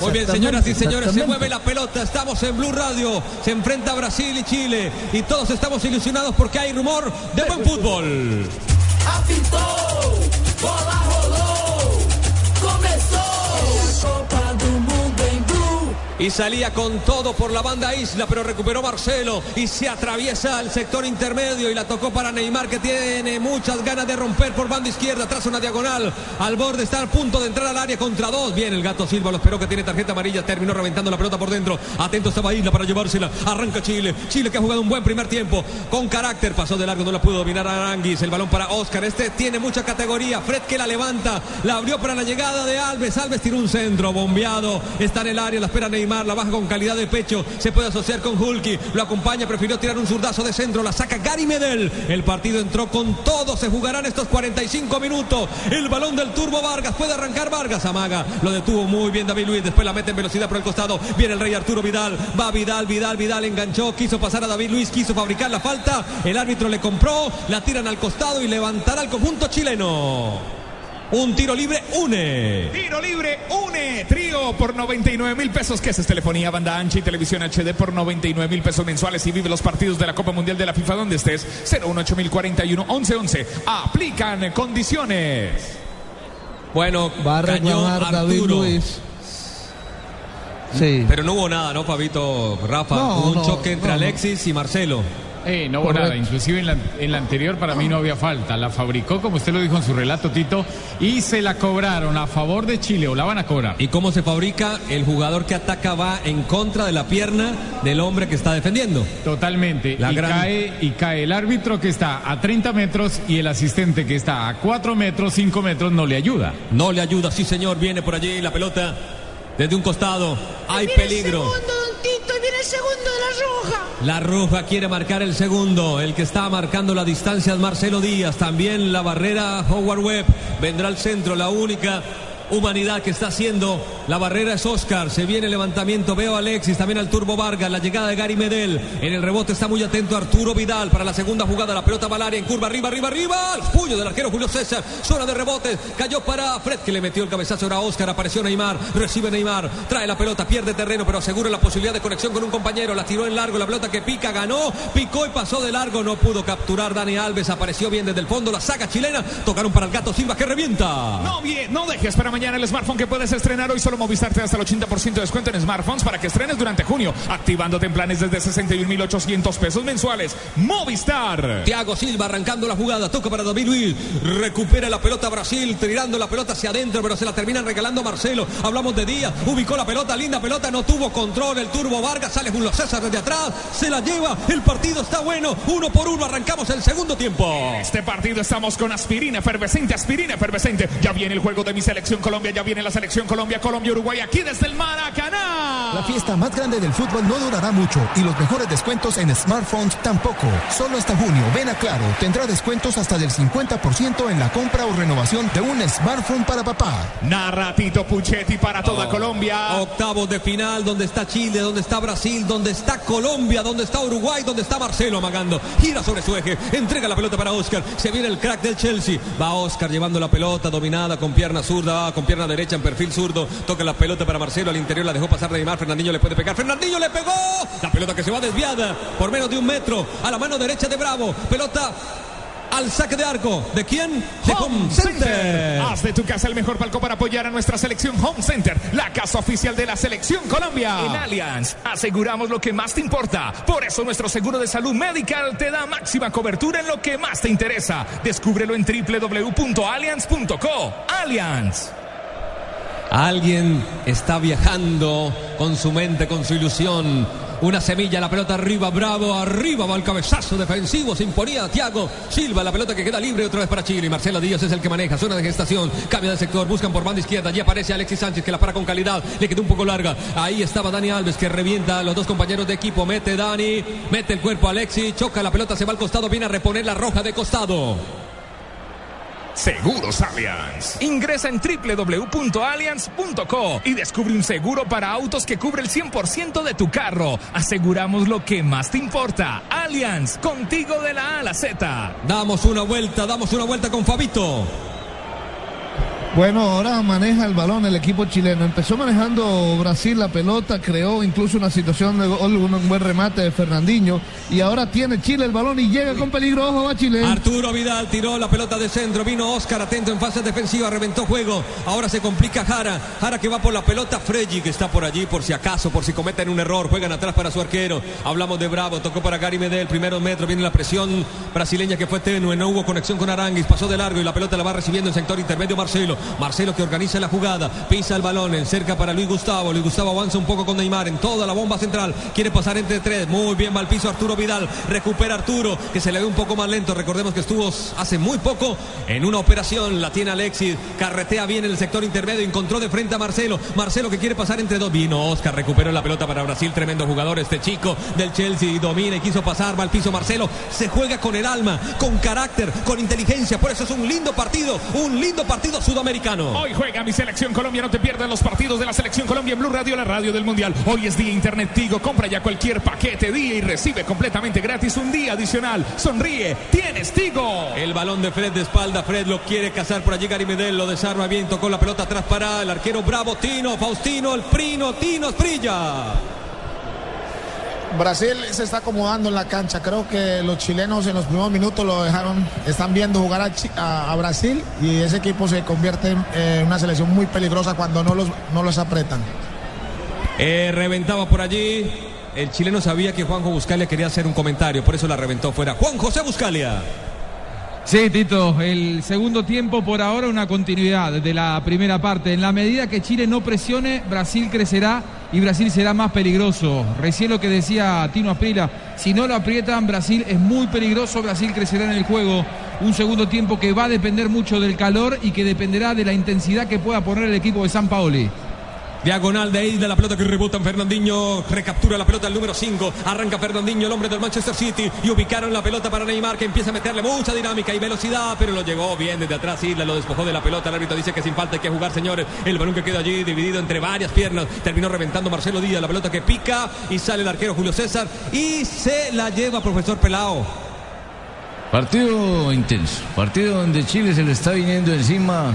Muy bien, señoras y señores, se mueve la pelota, estamos en Blue Radio, se enfrenta Brasil y Chile y todos estamos ilusionados porque hay rumor de buen fútbol. Y salía con todo por la banda Isla, pero recuperó Marcelo y se atraviesa al sector intermedio y la tocó para Neymar que tiene muchas ganas de romper por banda izquierda, tras una diagonal, al borde está a punto de entrar al área contra dos. Bien, el gato Silva lo esperó que tiene tarjeta amarilla, terminó reventando la pelota por dentro. Atento estaba Isla para llevársela. Arranca Chile. Chile que ha jugado un buen primer tiempo con carácter, pasó de largo, no la pudo dominar Aranguis. El balón para Oscar. Este tiene mucha categoría. Fred que la levanta, la abrió para la llegada de Alves. Alves tiró un centro bombeado. Está en el área, la espera Neymar, la baja con calidad de pecho. Se puede asociar con Hulky. Lo acompaña, prefirió tirar un zurdazo de centro. La saca Gary Medel. El partido entró con todo. Se jugarán estos 45 minutos. El balón del Turbo Vargas. Puede arrancar Vargas. Amaga. Lo detuvo muy bien David Luis. Después la mete en velocidad por el costado. Viene el rey Arturo Vidal. Va Vidal, Vidal, Vidal enganchó. Quiso pasar a David Luis. Quiso fabricar la falta. El árbitro le compró. La tiran al costado y levantará al conjunto chileno. Un tiro libre une. Tiro libre, une, trío por 99 mil pesos, que es telefonía, banda ancha y televisión HD por 99 mil pesos mensuales y vive los partidos de la Copa Mundial de la FIFA donde estés. 018041 1111. Aplican condiciones. Bueno, Va a reclamar David Arturo. Luis. Sí. Pero no hubo nada, ¿no, Fabito? Rafa, No, hubo un no, choque entre no, no. Alexis y Marcelo. Eh, no hubo Correcto. nada, inclusive en la, en la anterior para mí no había falta. La fabricó, como usted lo dijo en su relato, Tito, y se la cobraron a favor de Chile, o la van a cobrar. ¿Y cómo se fabrica? El jugador que ataca va en contra de la pierna del hombre que está defendiendo. Totalmente. La y, gran- cae, y cae el árbitro que está a 30 metros y el asistente que está a 4 metros, 5 metros, no le ayuda. No le ayuda, sí señor, viene por allí la pelota desde un costado. Hay peligro. viene el segundo de la La Roja quiere marcar el segundo. El que está marcando la distancia es Marcelo Díaz. También la barrera Howard Webb. Vendrá al centro. La única humanidad que está haciendo la barrera es Oscar. Se viene el levantamiento. Veo a Alexis. También al Turbo Vargas. La llegada de Gary Medel. En el rebote está muy atento Arturo Vidal para la segunda jugada. La pelota va al área en curva. Arriba, arriba, arriba. El puño del arquero Julio César. Zona de rebote. Cayó para Fred que le metió el cabezazo. Era Oscar. Apareció Neymar. Recibe Neymar. Trae la pelota. Pierde terreno pero asegura la posibilidad de conexión con un compañero. La tiró en largo. La pelota que pica. Ganó. Picó y pasó de largo. No pudo capturar Dani Alves. Apareció bien desde el fondo. La saga chilena. Tocaron para el gato Silva que revienta. No, bien, no dejes para mañana el smartphone que puedes estrenar hoy. Solo Movistar te da hasta el 80% de descuento en smartphones para que estrenes durante junio, activándote en planes desde 61.800 pesos mensuales. Movistar. Thiago Silva arrancando la jugada, toca para David Luis, recupera la pelota Brasil, tirando la pelota hacia adentro, pero se la terminan regalando Marcelo. Hablamos de Díaz, ubicó la pelota, linda pelota, no tuvo control el Turbo Vargas, sale Julio César desde atrás, se la lleva, el partido está bueno, uno por uno, arrancamos el segundo tiempo. Este partido estamos con aspirina efervescente, aspirina efervescente. Ya viene el juego de mi selección Colombia, ya viene la selección Colombia, Colombia, Uruguay, aquí desde el Maracaná. La fiesta más grande del fútbol no durará mucho y los mejores descuentos en smartphones tampoco. Solo hasta junio, ven a Claro, tendrá descuentos hasta del 50% en la compra o renovación de un smartphone para papá. Narra Tito Puchetti para toda Oh. Colombia. Octavos de final, donde está Chile, donde está Brasil, donde está Colombia, donde está Uruguay, donde está Marcelo amagando. Gira sobre su eje, entrega la pelota para Oscar. Se viene el crack del Chelsea. Va Oscar llevando la pelota dominada con pierna zurda, con pierna derecha en perfil zurdo. Toca la pelota para Marcelo al interior, la dejó pasar Neymar. Fernandinho le puede pegar. Fernandinho le pegó. La pelota que se va desviada por menos de un metro a la mano derecha de Bravo. Pelota al saque de arco. ¿De quién? De Home Center. Haz de tu casa el mejor palco para apoyar a nuestra selección Home Center, la casa oficial de la selección Colombia. En Allianz aseguramos lo que más te importa. Por eso nuestro seguro de salud medical te da máxima cobertura en lo que más te interesa. Descúbrelo en www.allianz.co. Allianz. Alguien está viajando con su mente, con su ilusión. Una semilla, la pelota arriba, bravo, arriba va el cabezazo defensivo, se imponía Thiago Silva, la pelota que queda libre otra vez para Chile. Y Marcelo Díaz es el que maneja, zona de gestación, cambia de sector, buscan por banda izquierda, allí aparece Alexis Sánchez que la para con calidad, le quedó un poco larga. Ahí estaba Dani Alves que revienta a los dos compañeros de equipo, mete Dani, mete el cuerpo Alexis, choca la pelota, se va al costado, viene a reponer la roja de costado. Seguros Allianz. Ingresa en www.allianz.co y descubre un seguro para autos que cubre el 100% de tu carro. Aseguramos lo que más te importa. Allianz, contigo de la A a la Z. Damos una vuelta, damos una vuelta con Fabito. Bueno, ahora maneja el balón el equipo chileno. Empezó manejando Brasil la pelota, creó incluso una situación de gol, un buen remate de Fernandinho. Y ahora tiene Chile el balón y llega con peligro. Ojo, va Chile. Arturo Vidal tiró la pelota de centro. Vino Oscar atento en fase defensiva, reventó juego. Ahora se complica Jara. Jara que va por la pelota. Freggi que está por allí por si acaso, por si cometen un error. Juegan atrás para su arquero. Hablamos de Bravo. Tocó para Gary Medel. Primero metro. Viene la presión brasileña que fue tenue. No hubo conexión con Aranguis. Pasó de largo y la pelota la va recibiendo en sector intermedio Marcelo. Marcelo que organiza la jugada, pisa el balón, en cerca para Luis Gustavo. Luis Gustavo avanza un poco con Neymar en toda la bomba central. Quiere pasar entre tres. Muy bien va piso Arturo Vidal. Recupera Arturo, que se le ve un poco más lento. Recordemos que estuvo hace muy poco en una operación. La tiene Alexis. Carretea bien en el sector intermedio. Encontró de frente a Marcelo. Marcelo que quiere pasar entre dos. Vino Oscar. Recuperó la pelota para Brasil. Tremendo jugador este chico del Chelsea. Domina y quiso pasar. Va al piso Marcelo. Se juega con el alma, con carácter, con inteligencia. Por eso es un lindo partido. Un lindo partido sudamericano. Hoy juega mi selección Colombia. No te pierdas los partidos de la selección Colombia en Blue Radio, la radio del Mundial. Hoy es día Internet Tigo. Compra ya cualquier paquete día y recibe completamente gratis un día adicional. Sonríe, tienes Tigo. El balón de Fred de espalda. Fred lo quiere cazar por allí. Gary Medel lo desarma bien. Tocó la pelota atrás para el arquero Bravo. Tino, Faustino, el Prino, Tino, Esprilla. Brasil se está acomodando en la cancha. Creo que los chilenos en los primeros minutos lo dejaron, están viendo jugar a, Brasil y ese equipo se convierte en eh, una selección muy peligrosa cuando no los, no los apretan. Eh, reventaba por allí. El chileno sabía que Juanjo Buscalia quería hacer un comentario, por eso la reventó fuera. Juan José Buscalia. Sí, Tito, el segundo tiempo por ahora una continuidad de la primera parte. En la medida que Chile no presione, Brasil crecerá y Brasil será más peligroso. Recién lo que decía Tino Asprila, si no lo aprietan, Brasil es muy peligroso, Brasil crecerá en el juego. Un segundo tiempo que va a depender mucho del calor y que dependerá de la intensidad que pueda poner el equipo de San Paoli. Diagonal de Isla, la pelota que rebota en Fernandinho, recaptura la pelota el número 5, arranca Fernandinho, el hombre del Manchester City, y ubicaron la pelota para Neymar, que empieza a meterle mucha dinámica y velocidad, pero lo llegó bien desde atrás, Isla lo despojó de la pelota, el árbitro dice que sin falta hay que jugar, señores, el balón que queda allí dividido entre varias piernas, terminó reventando Marcelo Díaz, la pelota que pica, y sale el arquero Julio César, y se la lleva profesor Pelao. Partido intenso, partido donde Chile se le está viniendo encima a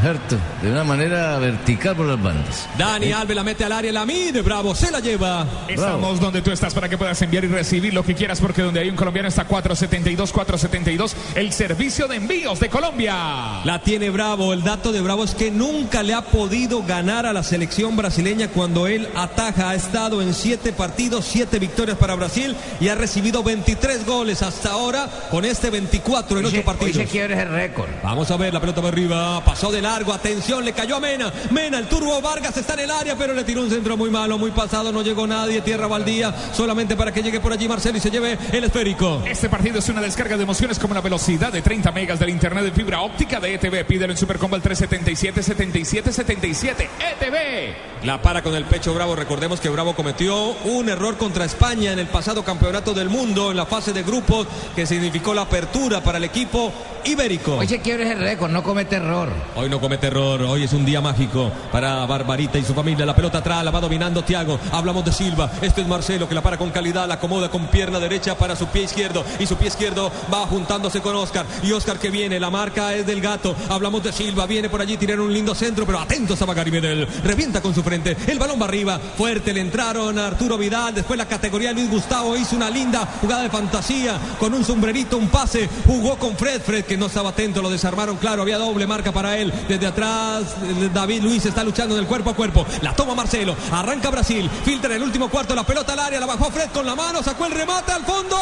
de una manera vertical por las bandas. Dani Alves la mete al área, la mide, bravo, se la lleva. Estamos donde tú estás para que puedas enviar y recibir lo que quieras, porque donde hay un colombiano está 472, 472, el servicio de envíos de Colombia. La tiene Bravo. El dato de Bravo es que nunca le ha podido ganar a la selección brasileña cuando él ataja. Ha estado en siete partidos, siete victorias para Brasil y ha recibido 23 goles hasta ahora con este 24 en ocho partidos. Hoy se quiebra ese récord. Vamos a ver, la pelota va arriba, pasó de largo, atención, le cayó a Mena. Mena, el Turbo Vargas está en el área, pero le tiró un centro muy malo, muy pasado, no llegó nadie, tierra baldía, solamente para que llegue por allí Marcelo y se lleve el esférico. Este partido es una descarga de emociones como la velocidad de 30 megas del internet de fibra óptica de ETV. Pídelo en Supercombo al 377 77 77 ETV. La para con el pecho Bravo. Recordemos que Bravo cometió un error contra España en el pasado campeonato del mundo en la fase de grupos que significó la apertura para el equipo ibérico. Hoy se quiebra ese récord, no comete error. Hoy no comete error, hoy es un día mágico para Barbarita y su familia. La pelota atrás, la va dominando Tiago. Hablamos de Silva. Este es Marcelo que la para con calidad, la acomoda con pierna derecha para su pie izquierdo. Y su pie izquierdo va juntándose con Oscar. Y Oscar que viene, la marca es del gato. Hablamos de Silva, viene por allí, tiraron un lindo centro, pero atentos a Bagari Medel. Revienta con su frente. El balón va arriba, fuerte, le entraron a Arturo Vidal. Después la categoría Luis Gustavo hizo una linda jugada de fantasía con un sombrerito, un pase. Jugó con Fred, Fred que no estaba atento, lo desarmaron, claro, había doble marca para él. Desde atrás, eh, David Luis está luchando del cuerpo a cuerpo. La toma Marcelo, arranca Brasil, filtra en el último cuarto la pelota al área, la bajó Fred con la mano, sacó el remate al fondo.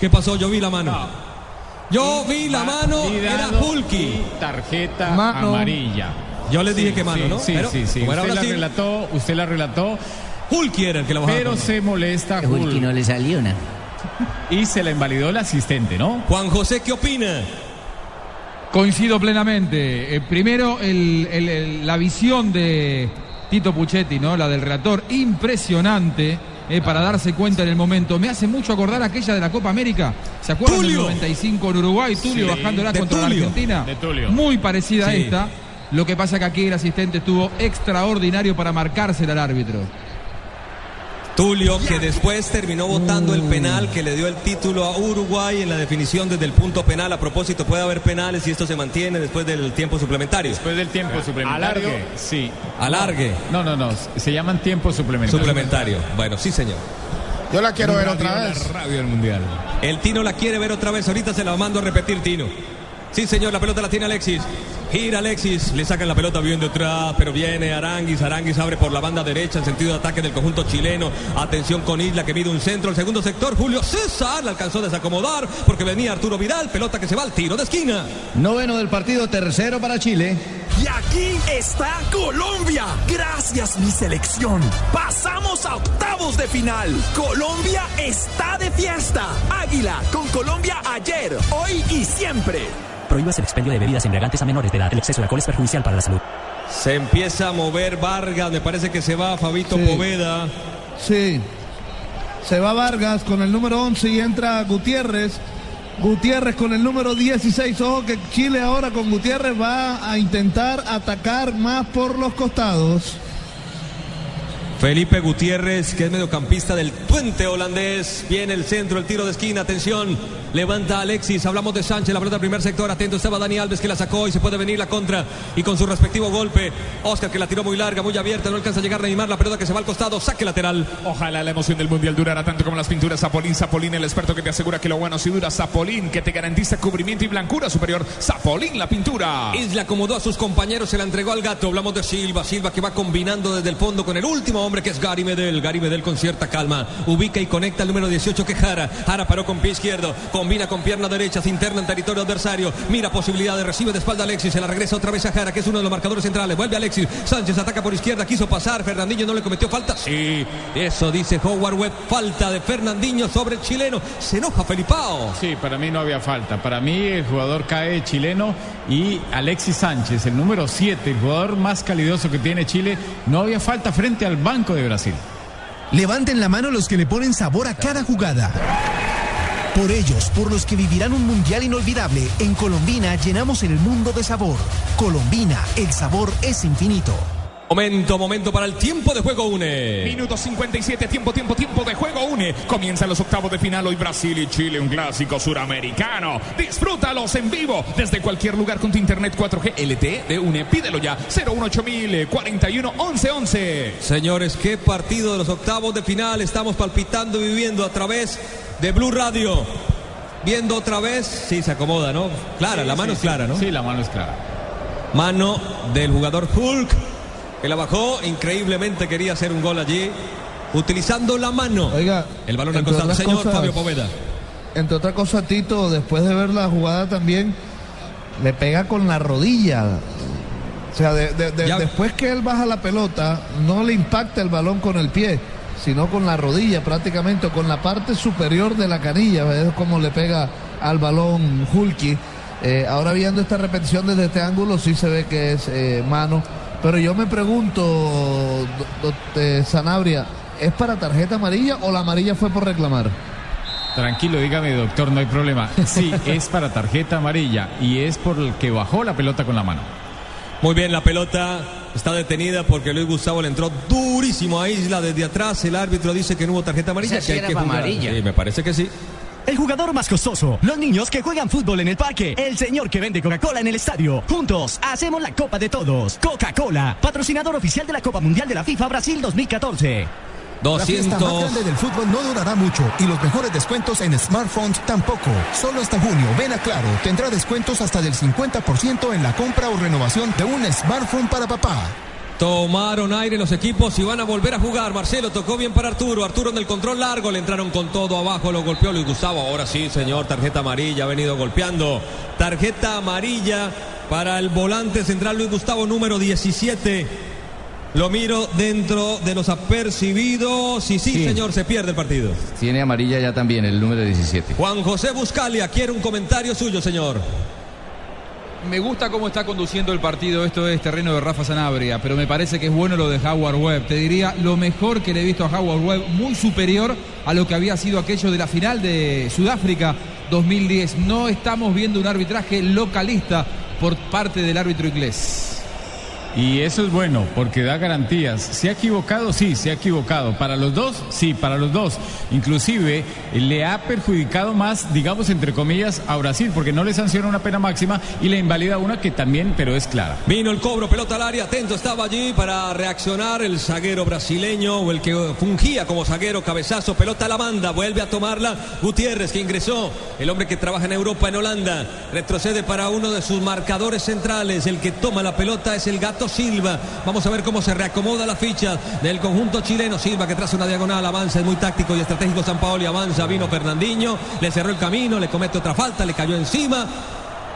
¿Qué pasó? Yo vi la mano. Yo vi la mano, era y Tarjeta Mano. amarilla. Yo les dije Sí, que mano, sí, ¿no? Sí, Pero, sí, sí. Usted la relató, usted la relató, Hulky era el que la bajaba. pero se molesta Hulky Hulk no le salió una. y se la invalidó el asistente, ¿no? Juan José, ¿qué opina? Coincido plenamente. Eh, primero, el- el- el- la visión de Tito Puchetti, ¿no? La del relator, impresionante. eh, para darse cuenta en el momento. Me hace mucho acordar aquella de la Copa América. ¿Se acuerdan Tulio. del 95 en Uruguay? Tulio Sí, bajándola de contra la Tulio. Argentina. De Tulio. Muy parecida a esta. Lo que pasa que aquí el asistente estuvo extraordinario para marcársela al árbitro. Tulio, que después terminó votando el penal que le dio el título a Uruguay en la definición desde el punto penal. A propósito, puede haber penales si esto se mantiene después del tiempo suplementario. Después del tiempo suplementario. Alargue. Sí. Alargue. No, no, no. Se llaman tiempo suplementario. Suplementario. Bueno, sí, señor. Yo la quiero ver otra la vez. radio del mundial. El Tino la quiere ver otra vez. Ahorita se la mando a repetir, Tino. Sí, señor, la pelota la tiene Alexis. Gira Alexis, le sacan la pelota bien detrás, pero viene Aranguis. Aranguis abre por la banda derecha en sentido de ataque del conjunto chileno. Atención con Isla que mide un centro. El segundo sector, Julio César la alcanzó a desacomodar porque venía Arturo Vidal. Pelota que se va al tiro de esquina. Noveno del partido, tercero para Chile. Y aquí está Colombia. Gracias mi selección. Pasamos a octavos de final. Colombia está de fiesta. Águila con Colombia ayer, hoy y siempre. Prohíbas el expendio de bebidas embriagantes a menores de edad. El exceso de alcohol es perjudicial para la salud. Se empieza a mover Vargas. Me parece que se va Fabito Sí. Poveda. Sí. Se va Vargas con el número 11 y entra Gutiérrez. Gutiérrez con el número 16. Ojo que Chile ahora con Gutiérrez va a intentar atacar más por los costados. Felipe Gutiérrez, que es mediocampista del puente holandés. Viene el centro, el tiro de esquina. Atención. Levanta Alexis. Hablamos de Sánchez. La pelota al primer sector. Atento estaba Dani Alves que la sacó y se puede venir la contra. Y con su respectivo golpe. Oscar que la tiró muy larga, muy abierta. No alcanza a llegar Neymar. La pelota que se va al costado. Saque lateral. Ojalá la emoción del mundial durara tanto como las pinturas Zapolín. Zapolín, el experto que te asegura que lo bueno sí dura. Zapolín, que te garantiza cubrimiento y blancura superior. Zapolín, la pintura. Isla acomodó a sus compañeros, se la entregó al gato. Hablamos de Silva, Silva que va combinando desde el fondo con el último hombre que es Gary Medel. Gary Medel con cierta calma. Ubica y conecta el número 18 que Jara. Jara paró con pie izquierdo. Combina con pierna derecha, se interna en territorio adversario. Mira posibilidades, recibe de espalda Alexis. Se la regresa otra vez a Jara, que es uno de los marcadores centrales. Vuelve Alexis. Sánchez ataca por izquierda, quiso pasar. Fernandinho no le cometió falta. Sí, eso dice Howard Webb. Falta de Fernandinho sobre el chileno. Se enoja Felipao. Sí, para mí no había falta. Para mí el jugador cae chileno y Alexis Sánchez, el número 7, el jugador más calidoso que tiene Chile, no había falta frente al Banco de Brasil. Levanten la mano los que le ponen sabor a cada jugada. Por ellos, por los que vivirán un mundial inolvidable, en Colombina llenamos el mundo de sabor. Colombina, el sabor es infinito. Momento, momento para el tiempo de juego une. Minuto 57, tiempo, tiempo, tiempo de juego une. Comienzan los octavos de final hoy Brasil y Chile, un clásico suramericano. Disfrútalos en vivo desde cualquier lugar con tu internet 4G LTE de UNE. Pídelo ya 018000 41 11 11. Señores, qué partido de los octavos de final estamos palpitando y viviendo a través de Blue Radio. Viendo otra vez, sí, se acomoda, ¿no? Clara, Sí, la mano sí, es clara, ¿no? Sí, la mano es clara. Mano del jugador Hulk, que la bajó, increíblemente quería hacer un gol allí, utilizando la mano. Oiga, el balón al costado. Señor cosas- Fabio Poveda. Entre otras cosas, Tito, después de ver la jugada también, le pega con la rodilla. O sea, de- de- de- Ya. después que él baja la pelota, no le impacta el balón con el pie, sino con la rodilla prácticamente, o con la parte superior de la canilla. Es como le pega al balón Hulky. Eh, ahora viendo esta repetición desde este ángulo, sí se ve que es eh, mano. Pero yo me pregunto, do- do- eh, Sanabria, ¿es para tarjeta amarilla o la amarilla fue por reclamar? Tranquilo, dígame, doctor, no hay problema. Sí, es para tarjeta amarilla y es por el que bajó la pelota con la mano. Muy bien, la pelota está detenida porque Luis Gustavo le entró durísimo a Isla desde atrás. El árbitro dice que no hubo tarjeta amarilla. Que hay que jugar. amarilla. Sí, me parece que sí. El jugador más costoso, los niños que juegan fútbol en el parque, el señor que vende Coca-Cola en el estadio. Juntos hacemos la Copa de Todos. Coca-Cola, patrocinador oficial de la Copa Mundial de la FIFA Brasil 2014. La fiesta más 200. grande del fútbol no durará mucho y los mejores descuentos en smartphones tampoco. Solo hasta junio, ven a Claro, tendrá descuentos hasta del 50% en la compra o renovación de un smartphone para papá. Tomaron aire los equipos y van a volver a jugar. Marcelo tocó bien para Arturo. Arturo en el control largo. Le entraron con todo abajo. Lo golpeó Luis Gustavo. Ahora sí, señor. Tarjeta amarilla. Ha venido golpeando. Tarjeta amarilla para el volante central Luis Gustavo número 17. Lo miro dentro de los apercibidos. Y sí, Sí. señor, se pierde el partido. Tiene amarilla ya también, el número 17. Juan José Buscalia quiere un comentario suyo, señor. Me gusta cómo está conduciendo el partido. Esto es terreno de Rafa Sanabria, pero me parece que es bueno lo de Howard Webb. Te diría lo mejor que le he visto a Howard Webb, muy superior a lo que había sido aquello de la final de Sudáfrica 2010. No estamos viendo un arbitraje localista por parte del árbitro inglés. Y eso es bueno, porque da garantías. ¿Se ha equivocado? Sí, se ha equivocado. ¿Para los dos? Sí, para los dos. Inclusive le ha perjudicado más, digamos, entre comillas, a Brasil, porque no le sanciona una pena máxima y le invalida una que también, pero es clara. Vino el cobro, pelota al área, atento estaba allí para reaccionar el zaguero brasileño o el que fungía como zaguero, cabezazo, pelota a la banda, vuelve a tomarla Gutiérrez que ingresó, el hombre que trabaja en Europa, en Holanda, retrocede para uno de sus marcadores centrales, el que toma la pelota es el gato Silva, vamos a ver cómo se reacomoda la ficha del conjunto chileno, Silva que traza una diagonal, avanza, es muy táctico y estratégico San Paolo y avanza, vino Fernandinho, le cerró el camino, le comete otra falta, le cayó encima,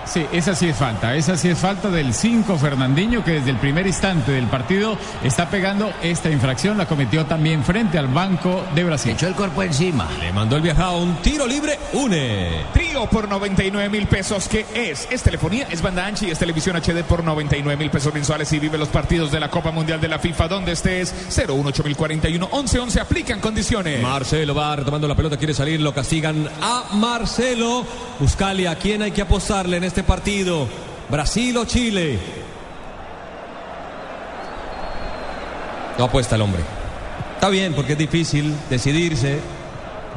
Sí, esa sí es falta. Esa sí es falta del 5 Fernandinho que desde el primer instante del partido está pegando esta infracción. La cometió también frente al Banco de Brasil. Echó el cuerpo encima. le mandó el viajado un tiro libre, une. Trío por 99 mil pesos, que es? Es telefonía, es banda ancha y es televisión HD por 99 mil pesos mensuales y vive los partidos de la Copa Mundial de la FIFA donde estés. 018041 1111 aplican condiciones. Marcelo va retomando la pelota, quiere salir, lo castigan a Marcelo. Buscalia, ¿a quién hay que apostarle en este partido? ¿Brasil o Chile? No apuesta el hombre. Está bien, porque es difícil decidirse.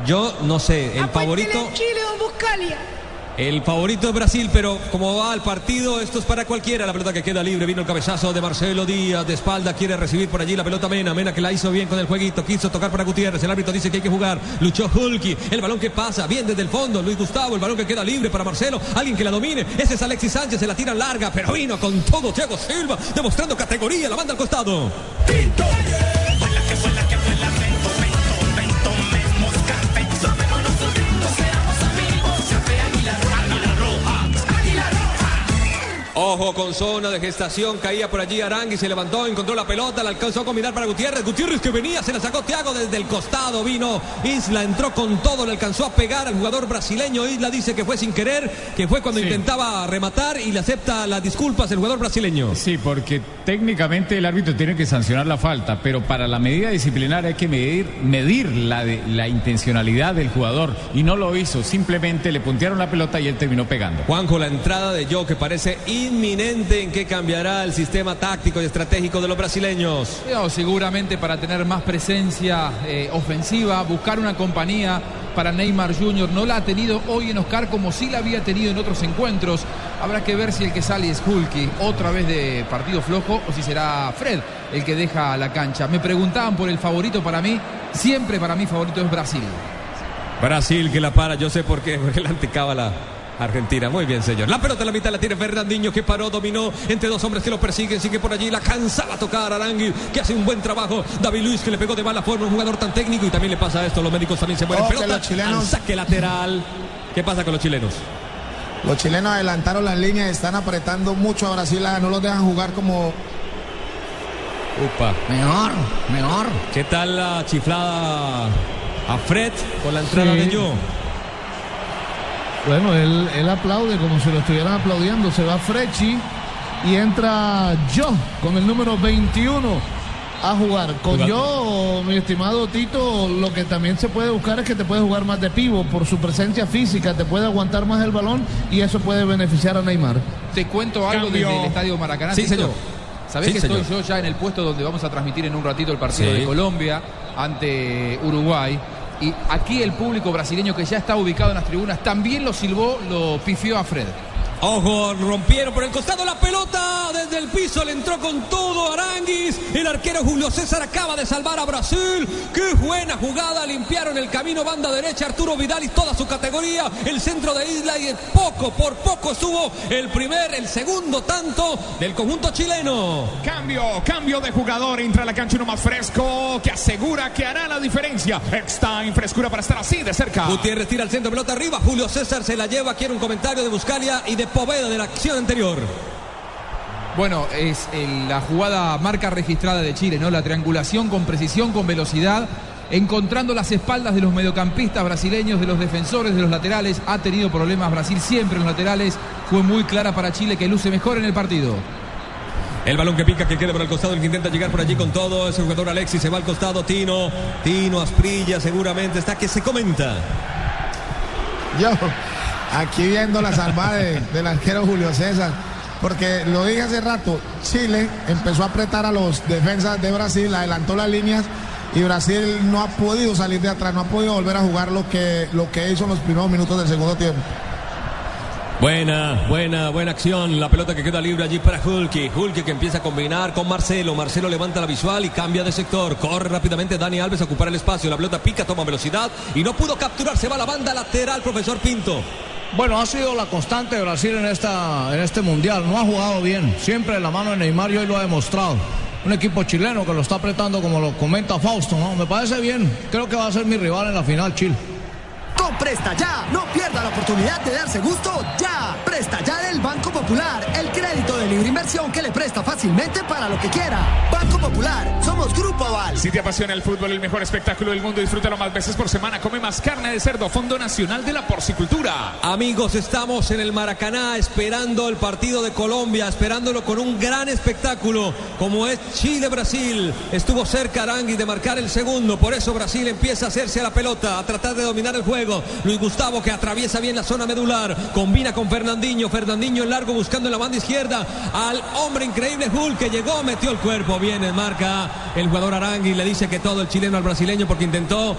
Yo no sé, el favorito. Chile o Buscalia. El favorito es Brasil, pero como va el partido, esto es para cualquiera. La pelota que queda libre, vino el cabezazo de Marcelo Díaz, de espalda, quiere recibir por allí la pelota Mena. Mena que la hizo bien con el jueguito, quiso tocar para Gutiérrez. El árbitro dice que hay que jugar. Luchó Hulky, el balón que pasa, bien desde el fondo. Luis Gustavo, el balón que queda libre para Marcelo. Alguien que la domine. Ese es Alexis Sánchez, se la tira larga, pero vino con todo Thiago Silva, demostrando categoría, la manda al costado. Ojo con zona de gestación, caía por allí Arangui, se levantó, encontró la pelota, la alcanzó a combinar para Gutiérrez. Gutiérrez que venía, se la sacó Thiago desde el costado, vino Isla, entró con todo, le alcanzó a pegar al jugador brasileño. Isla dice que fue sin querer, que fue cuando Sí. intentaba rematar y le acepta las disculpas el jugador brasileño. Sí, porque técnicamente el árbitro tiene que sancionar la falta, pero para la medida disciplinaria hay que medir, medir la, de- la intencionalidad del jugador y no lo hizo, simplemente le puntearon la pelota y él terminó pegando. Juanjo, la entrada de Joe que parece inminente en que cambiará el sistema táctico y estratégico de los brasileños. No, seguramente para tener más presencia eh, ofensiva, buscar una compañía para Neymar Jr. No la ha tenido hoy en Oscar como sí la había tenido en otros encuentros. Habrá que ver si el que sale es Hulky, otra vez de partido flojo, o si será Fred el que deja la cancha. Me preguntaban por el favorito para mí. Siempre para mí favorito es Brasil. Brasil que la para, yo sé por qué, porque la anticaba la Argentina. Muy bien, señor. La pelota en la mitad la tiene Fernandinho que paró, dominó entre dos hombres que lo persiguen, sigue por allí, la cansaba a tocar Arangui, que hace un buen trabajo. David Luis que le pegó de mala forma, un jugador tan técnico y también le pasa esto, los médicos también se mueren. Que Pelota los chilenos- al saque lateral. ¿Qué pasa con los chilenos? Los chilenos adelantaron las líneas, están apretando mucho a Brasil, ah, no los dejan jugar como Upa. Mejor, mejor. ¿Qué tal la chiflada a Fred con la entrada Sí. de Joe? Bueno, él, él aplaude como si lo estuvieran aplaudiendo. Se va Frechi y entra yo con el número 21 a jugar. Con yo, mi estimado Tito, lo que también se puede buscar es que te puede jugar más de pivo por su presencia física, te puede aguantar más el balón y eso puede beneficiar a Neymar. Te cuento algo Cambio. desde el Estadio Maracaná. Sí, Tito. señor. Sabés Sí, que señor. estoy yo ya en el puesto donde vamos a transmitir en un ratito el partido Sí. de Colombia ante Uruguay. Y aquí el público brasileño que ya está ubicado en las tribunas también lo silbó, lo pifió a Fred. Ojo, rompieron por el costado la pelota. Desde el piso le entró con todo Aranguis. El arquero Julio César acaba de salvar a Brasil. Qué buena jugada. Limpiaron el camino banda derecha. Arturo Vidal y toda su categoría. El centro de Isla y poco, por poco estuvo el primer, el segundo tanto del conjunto chileno. Cambio, cambio de jugador. Entra a la cancha uno más fresco que asegura que hará la diferencia. Está en frescura para estar así de cerca. Gutiérrez tira el centro, pelota arriba. Julio César se la lleva. Quiere un comentario de Buscalia y de Poveda de la acción anterior. Bueno, es el- la jugada marca registrada de Chile, ¿no? La triangulación con precisión, con velocidad, encontrando las espaldas de los mediocampistas brasileños, de los defensores, de los laterales. Ha tenido problemas Brasil siempre en los laterales. Fue muy clara para Chile que luce mejor en el partido. El balón que pica, que queda por el costado, el que intenta llegar por allí con todo. Es el jugador Alexis, se va al costado. Tino, Tino Asprilla, seguramente está que se comenta. Yo, aquí viendo la salvada de- del arquero Julio César, porque lo dije hace rato, Chile empezó a apretar a los defensas de Brasil, adelantó las líneas y Brasil no ha podido salir de atrás, no ha podido volver a jugar lo que, lo que hizo en los primeros minutos del segundo tiempo. Buena, buena, buena acción. La pelota que queda libre allí para Hulky. Hulky que empieza a combinar con Marcelo. Marcelo levanta la visual y cambia de sector. Corre rápidamente Dani Alves a ocupar el espacio. La pelota pica, toma velocidad y no pudo capturar. Se va la banda lateral, profesor Pinto. Bueno, ha sido la constante de Brasil en, esta, en este mundial. No ha jugado bien. Siempre en la mano de Neymar y hoy lo ha demostrado. Un equipo chileno que lo está apretando como lo comenta Fausto, ¿no? Me parece bien. Creo que va a ser mi rival en la final, Chile. Con Presta Ya, no pierda la oportunidad de darse gusto ya. Presta Ya del Banco Popular, el crédito de libre inversión que le presta fácilmente para lo que quiera. Banco Popular, somos Grupo Aval. Si te apasiona el fútbol, el mejor espectáculo del mundo, disfrútalo más veces por semana. Come más carne de cerdo, Fondo Nacional de la Porcicultura. Amigos, estamos en el Maracaná esperando el partido de Colombia, esperándolo con un gran espectáculo como es Chile-Brasil. Estuvo cerca Arangui de marcar el segundo, por eso Brasil empieza a hacerse a la pelota, a tratar de dominar el juego. Luis Gustavo que atraviesa bien la zona medular, combina con Fernandinho, Fernandinho en largo buscando en la banda izquierda al hombre increíble Hulk que llegó, metió el cuerpo, bien marca el jugador Arangui, le dice que todo el chileno al brasileño porque intentó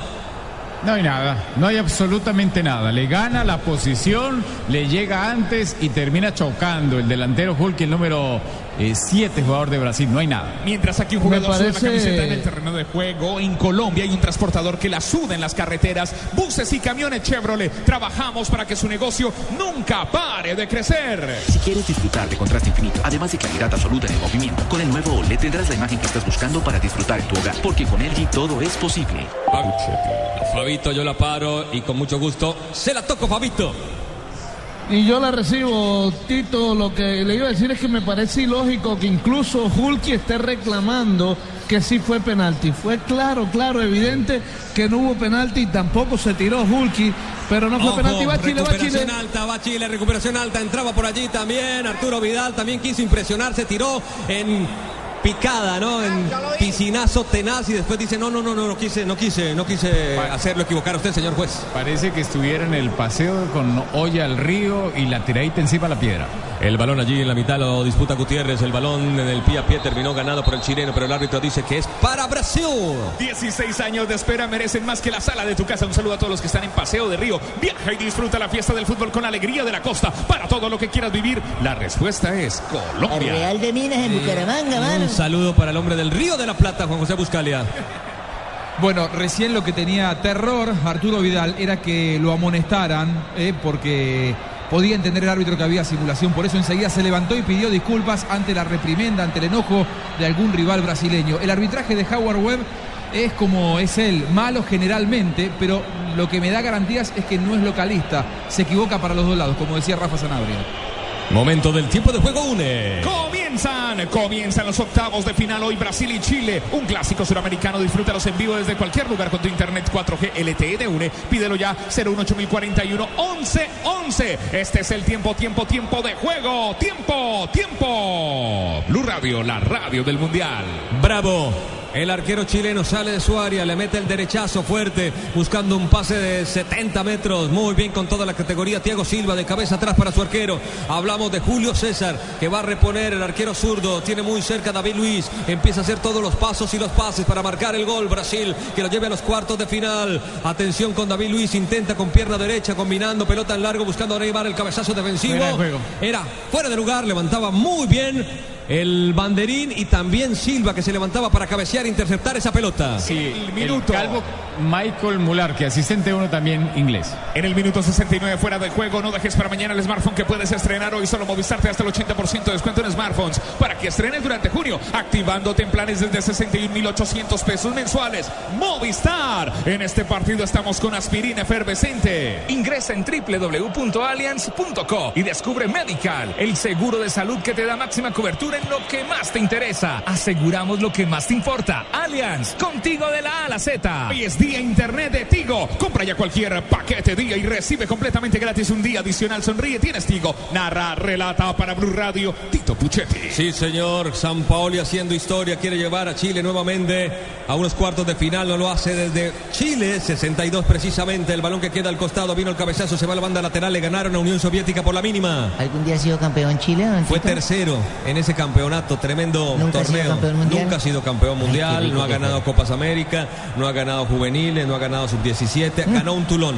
No hay nada, no hay absolutamente nada. Le gana la posición, le llega antes y termina chocando el delantero Hulk, el número 7 jugador de Brasil. No hay nada. Mientras aquí un jugador Me suda la parece- camiseta en el terreno de juego, en Colombia hay un transportador que la suda en las carreteras, buses y camiones Chevrolet. Trabajamos para que su negocio nunca pare de crecer. Si quieres disfrutar de contraste infinito, además de claridad absoluta en el movimiento, con el nuevo OLED tendrás la imagen que estás buscando para disfrutar en tu hogar, porque con LG todo es posible. Fabito, yo la paro y con mucho gusto se la toco, Fabito. Y yo la recibo, Tito. Lo que le iba a decir es que me parece ilógico que incluso Hulky esté reclamando que sí fue penalti. Fue claro, claro, evidente que no hubo penalti y tampoco se tiró Hulky, pero no fue Ojo, penalti. Va Chile, va Chile. recuperación alta, va Chile, recuperación alta, entraba por allí también. Arturo Vidal también quiso impresionar, se tiró en picada, ¿no? En piscinazo tenaz y después dice, no, no, no, no, no quise, no quise, no quise hacerlo equivocar a usted, señor juez. Parece que estuviera en el paseo con olla al río y la tiradita encima de la piedra. El balón allí en la mitad lo disputa Gutiérrez, el balón en el pie a pie terminó ganado por el chileno, pero el árbitro dice que es para Brasil. 16 años de espera merecen más que la sala de tu casa. Un saludo a todos los que están en Paseo de Río. Viaja y disfruta la fiesta del fútbol con alegría de la costa. Para todo lo que quieras vivir, la respuesta es Colombia. El Real de Minas en Bucaramanga, mano. Un saludo para el hombre del Río de la Plata, Juan José Buscalia. Bueno, recién lo que tenía terror Arturo Vidal era que lo amonestaran, eh, porque podía entender el árbitro que había simulación. Por eso enseguida se levantó y pidió disculpas ante la reprimenda, ante el enojo de algún rival brasileño. El arbitraje de Howard Webb es como es él, malo generalmente, pero lo que me da garantías es que no es localista. Se equivoca para los dos lados, como decía Rafa Sanabria. Momento del tiempo de juego une. Comienzan, comienzan los octavos de final hoy Brasil y Chile. Un clásico suramericano, disfrútalos en vivo desde cualquier lugar con tu internet 4G LTE de UNE. Pídelo ya 018041 1111. Este es el tiempo, tiempo, tiempo de juego. Tiempo, tiempo. Blue Radio, la radio del Mundial. Bravo. El arquero chileno sale de su área, le mete el derechazo fuerte, buscando un pase de 70 metros. Muy bien con toda la categoría. Thiago Silva de cabeza atrás para su arquero. Hablamos de Julio César, que va a reponer el arquero zurdo. Tiene muy cerca David Luis. Empieza a hacer todos los pasos y los pases para marcar el gol. Brasil, que lo lleve a los cuartos de final. Atención con David Luis, intenta con pierna derecha, combinando pelota en largo, buscando a Neymar el cabezazo defensivo. Era fuera de lugar, levantaba muy bien el banderín y también Silva que se levantaba para cabecear e interceptar esa pelota. Sí, el calvo Michael Mular, que asistente uno también inglés. En el minuto 69 fuera de juego, no dejes para mañana el smartphone que puedes estrenar hoy. Solo Movistar te hasta el 80% de descuento en smartphones para que estrenes durante junio, activándote en planes desde 61.800 pesos mensuales. Movistar. En este partido estamos con aspirina efervescente. Ingresa en www.allianz.co y descubre Medical, el seguro de salud que te da máxima cobertura en lo que más te interesa. Aseguramos lo que más te importa. Allianz, contigo de la A a la Z. Hoy es día internet de Tigo. Compra ya cualquier paquete día y recibe completamente gratis un día adicional. Sonríe, tienes Tigo. Narra, relata para Blue Radio. Tito Puchetti. Sí, señor. San Paoli haciendo historia. Quiere llevar a Chile nuevamente a unos cuartos de final. No lo hace desde Chile. 62 precisamente. El balón que queda al costado. Vino el cabezazo. Se va a la banda lateral. Le ganaron a Unión Soviética por la mínima. ¿Algún día ha sido campeón Chile? don Fue tercero en ese campeonato, tremendo Nunca ha sido torneo. Nunca ha sido campeón mundial, no ha ganado Copas América, no ha ganado juveniles, no ha ganado sub-17, Mm. ganó un tulón.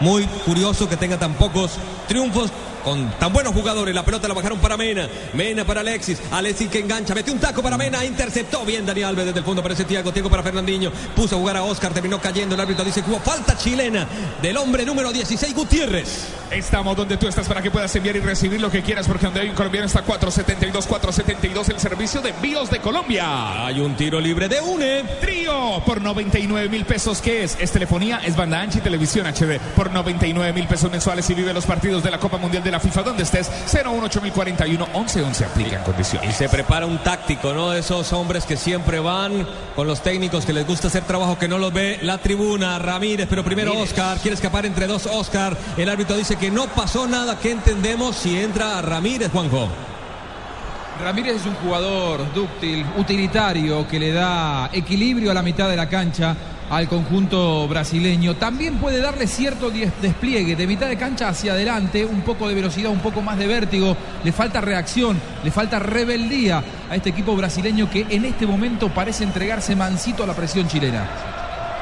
Muy curioso que tenga tan pocos triunfos con tan buenos jugadores. La pelota la bajaron para Mena, Mena para Alexis, Alexis que engancha, metió un taco para Mena, interceptó bien Dani Alves desde el fondo, aparece Tiago, Tiago para Fernandinho, puso a jugar a Oscar, terminó cayendo, el árbitro dice que hubo falta chilena del hombre número 16, Gutiérrez. Estamos donde tú estás para que puedas enviar y recibir lo que quieras, porque donde hay un colombiano está 472, 472, el servicio de envíos de Colombia. Hay un tiro libre de UNE. Trío por 99 mil pesos. ¿Qué es? Es telefonía, es banda ancha y televisión HD por 99 mil pesos mensuales y vive los partidos de la Copa Mundial de la FIFA donde estés. 018041 1111 aplican condiciones. Y se prepara un táctico, ¿no? De esos hombres que siempre van con los técnicos que les gusta hacer trabajo que no los ve la tribuna. Ramírez, pero primero Ramírez. Oscar. Quiere escapar entre dos Oscar. El árbitro dice que no pasó nada. ¿Qué entendemos si entra Ramírez, Juanjo? Ramírez es un jugador dúctil, utilitario, que le da equilibrio a la mitad de la cancha al conjunto brasileño. También puede darle cierto despliegue de mitad de cancha hacia adelante, un poco de velocidad, un poco más de vértigo. Le falta reacción, le falta rebeldía a este equipo brasileño que en este momento parece entregarse mansito a la presión chilena.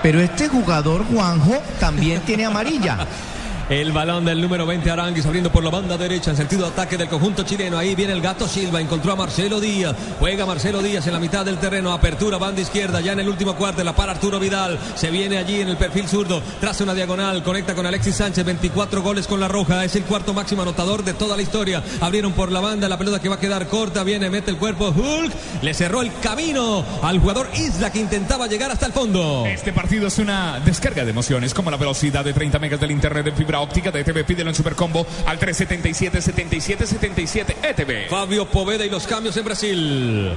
Pero este jugador, Juanjo, también tiene amarilla. El balón del número 20 Aranguis abriendo por la banda derecha en sentido de ataque del conjunto chileno. Ahí viene el gato Silva, encontró a Marcelo Díaz. Juega Marcelo Díaz en la mitad del terreno. Apertura, banda izquierda, ya en el último cuarto. La para Arturo Vidal. Se viene allí en el perfil zurdo. Traza una diagonal. Conecta con Alexis Sánchez. 24 goles con la roja. Es el cuarto máximo anotador de toda la historia. Abrieron por la banda. La pelota que va a quedar corta. Viene, mete el cuerpo. Hulk. Le cerró el camino al jugador Isla que intentaba llegar hasta el fondo. Este partido es una descarga de emociones, como la velocidad de 30 megas del internet de fibra óptica de ETV. Pídelo en Supercombo al 377 77 77 ETV. Fabio Poveda y los cambios en Brasil.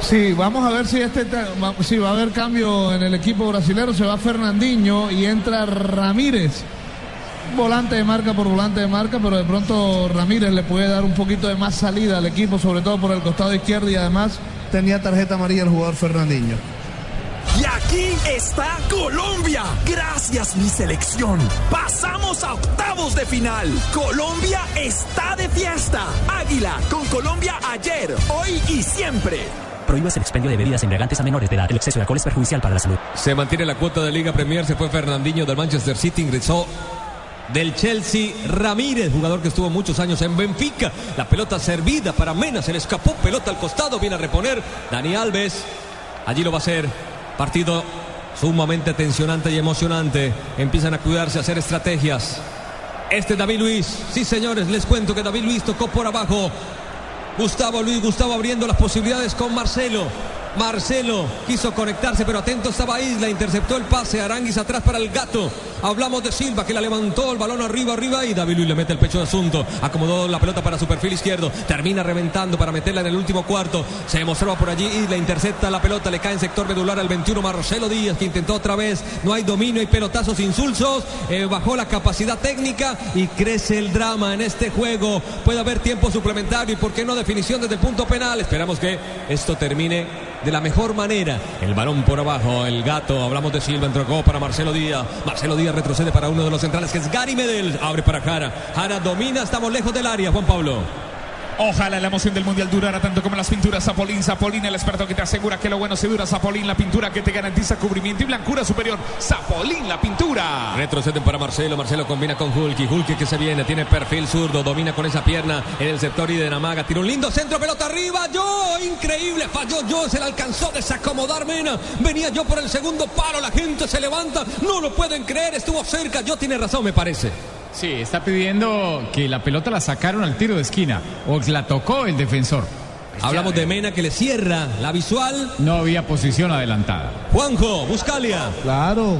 Sí, vamos a ver si este si va a haber cambio en el equipo brasilero. Se va Fernandinho y entra Ramírez. Volante de marca por volante de marca, pero de pronto Ramírez le puede dar un poquito de más salida al equipo, sobre todo por el costado izquierdo y además tenía tarjeta amarilla el jugador Fernandinho. Aquí está Colombia. Gracias mi selección. Pasamos a octavos de final. Colombia está de fiesta. Águila con Colombia ayer, hoy y siempre. Prohíbas el expendio de bebidas embriagantes a menores de edad. El exceso de alcohol es perjudicial para la salud. Se mantiene la cuota de Liga Premier. Se fue Fernandinho del Manchester City. Ingresó del Chelsea Ramírez, jugador que estuvo muchos años en Benfica. La pelota servida para Mena. Se le escapó. Pelota al costado. Viene a reponer Dani Alves. Allí lo va a hacer. Partido sumamente tensionante y emocionante. Empiezan a cuidarse, a hacer estrategias. Este David Luis. Sí, señores, les cuento que David Luis tocó por abajo. Gustavo Luis, Gustavo abriendo las posibilidades con Marcelo. Marcelo quiso conectarse, pero atento estaba Isla, interceptó el pase, Aranguis atrás para el gato. Hablamos de Silva que la levantó, el balón arriba, arriba y David Luis le mete el pecho de asunto. Acomodó la pelota para su perfil izquierdo, termina reventando para meterla en el último cuarto. Se mostraba por allí Isla, intercepta la pelota, le cae en sector medular al 21 Marcelo Díaz que intentó otra vez. No hay dominio, hay pelotazos insulsos. eh, bajó la capacidad técnica y crece el drama en este juego. Puede haber tiempo suplementario y por qué no definición desde el punto penal. Esperamos que esto termine de la mejor manera. El balón por abajo, el gato, hablamos de Silva, entregó para Marcelo Díaz. Marcelo Díaz retrocede para uno de los centrales que es Gary Medel. Abre para Jara. Jara domina, estamos lejos del área, Juan Pablo. Ojalá la emoción del mundial durara tanto como las pinturas Zapolín. Zapolín, el experto que te asegura que lo bueno se dura. Zapolín, la pintura que te garantiza cubrimiento y blancura superior. Zapolín, la pintura. Retroceden para Marcelo. Marcelo combina con Hulky. Hulky que se viene, tiene perfil zurdo, domina con esa pierna en el sector y de Namaga. Tira un lindo centro, pelota arriba. Yo, increíble, falló yo. Se le alcanzó a desacomodar Mena. Venía yo por el segundo palo. La gente se levanta. No lo pueden creer, estuvo cerca. Yo tiene razón, me parece. Sí, está pidiendo que la pelota la sacaron al tiro de esquina o la tocó el defensor. Hablamos de Mena que le cierra la visual. No había posición adelantada. Juanjo, Buscalia. Claro.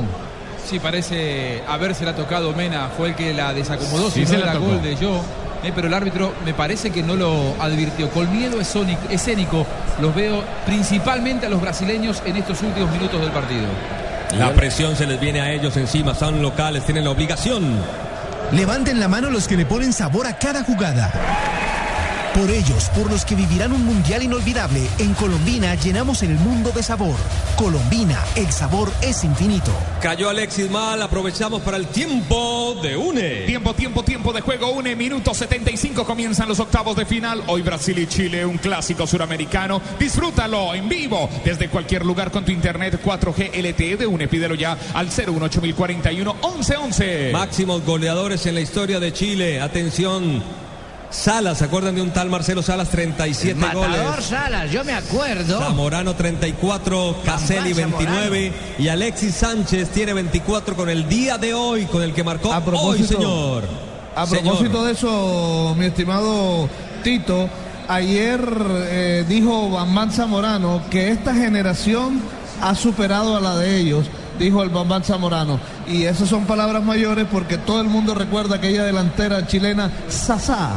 Sí, parece habérsela tocado Mena. Fue el que la desacomodó. Sí, si se no la era tocó. gol de yo. Eh, pero el árbitro me parece que no lo advirtió. Con miedo esónico- escénico los veo principalmente a los brasileños en estos últimos minutos del partido. La presión se les viene a ellos encima. Son locales, tienen la obligación. Levanten la mano los que le ponen sabor a cada jugada. Por ellos, por los que vivirán un mundial inolvidable, en Colombina llenamos el mundo de sabor. Colombina, el sabor es infinito. Cayó Alexis mal, aprovechamos para el tiempo de UNE. Tiempo, tiempo, tiempo de juego. Une minuto 75. Comienzan los octavos de final. Hoy Brasil y Chile, un clásico suramericano. Disfrútalo en vivo desde cualquier lugar con tu internet 4G LTE de UNE. Pídelo ya al 01841 1111. Máximos goleadores en la historia de Chile. Atención. Salas, ¿se acuerdan de un tal Marcelo Salas? 37 Matador goles. Salas, yo me acuerdo. Zamorano 34, Caselli Zamorano. 29 y Alexis Sánchez tiene 24 con el día de hoy, con el que marcó hoy, propósito- señor. A Señor. propósito de eso, mi estimado Tito, ayer eh, dijo Bambán Zamorano que esta generación ha superado a la de ellos, dijo el Bambán Zamorano. Y esas son palabras mayores porque todo el mundo recuerda aquella delantera chilena, Sasá.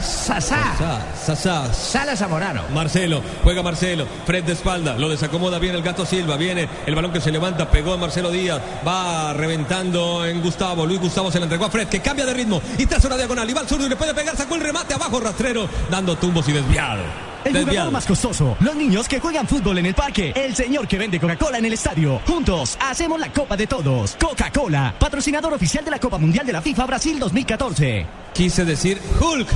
Sasá. Sasá. Salas Zamorano. Marcelo, juega Marcelo, Fred de espalda, lo desacomoda bien el gato Silva, viene el balón que se levanta, pegó a Marcelo Díaz, va reventando en Gustavo, Luis Gustavo se le entregó a Fred, que cambia de ritmo y traza una diagonal, y va al zurdo y le puede pegar, sacó el remate abajo, rastrero, dando tumbos y desviado. El jugador Desviado. más costoso, los niños que juegan fútbol en el parque, el señor que vende Coca-Cola en el estadio. Juntos hacemos la Copa de Todos. Coca-Cola, patrocinador oficial de la Copa Mundial de la FIFA Brasil 2014. Quise decir Hulk.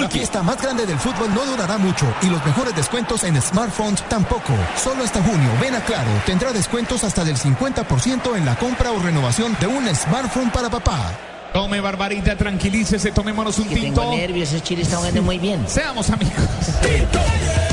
La fiesta más grande del fútbol no durará mucho y los mejores descuentos en smartphones tampoco. Solo hasta junio, ven a Claro, tendrá descuentos hasta del 50% en la compra o renovación de un smartphone para papá. Tome Barbarita, tranquilícese, tomémonos un Que tinto. tengo nervios, ese Chile está jugando muy bien. Seamos amigos.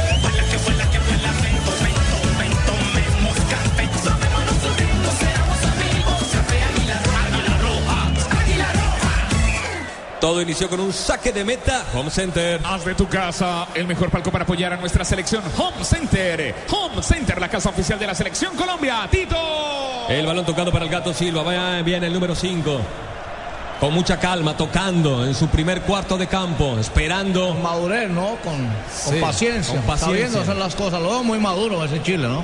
Todo inició con un saque de meta, Home Center. Haz de tu casa el mejor palco para apoyar a nuestra selección Home Center. Home Center, la casa oficial de la selección Colombia. Tito. El balón tocado para el gato Silva, va bien el número 5. Con mucha calma, tocando en su primer cuarto de campo, esperando. Madurez, ¿no? Con, con Sí, paciencia. con paciencia. Sabiendo hacer las cosas. Lo veo muy maduro ese Chile, ¿no?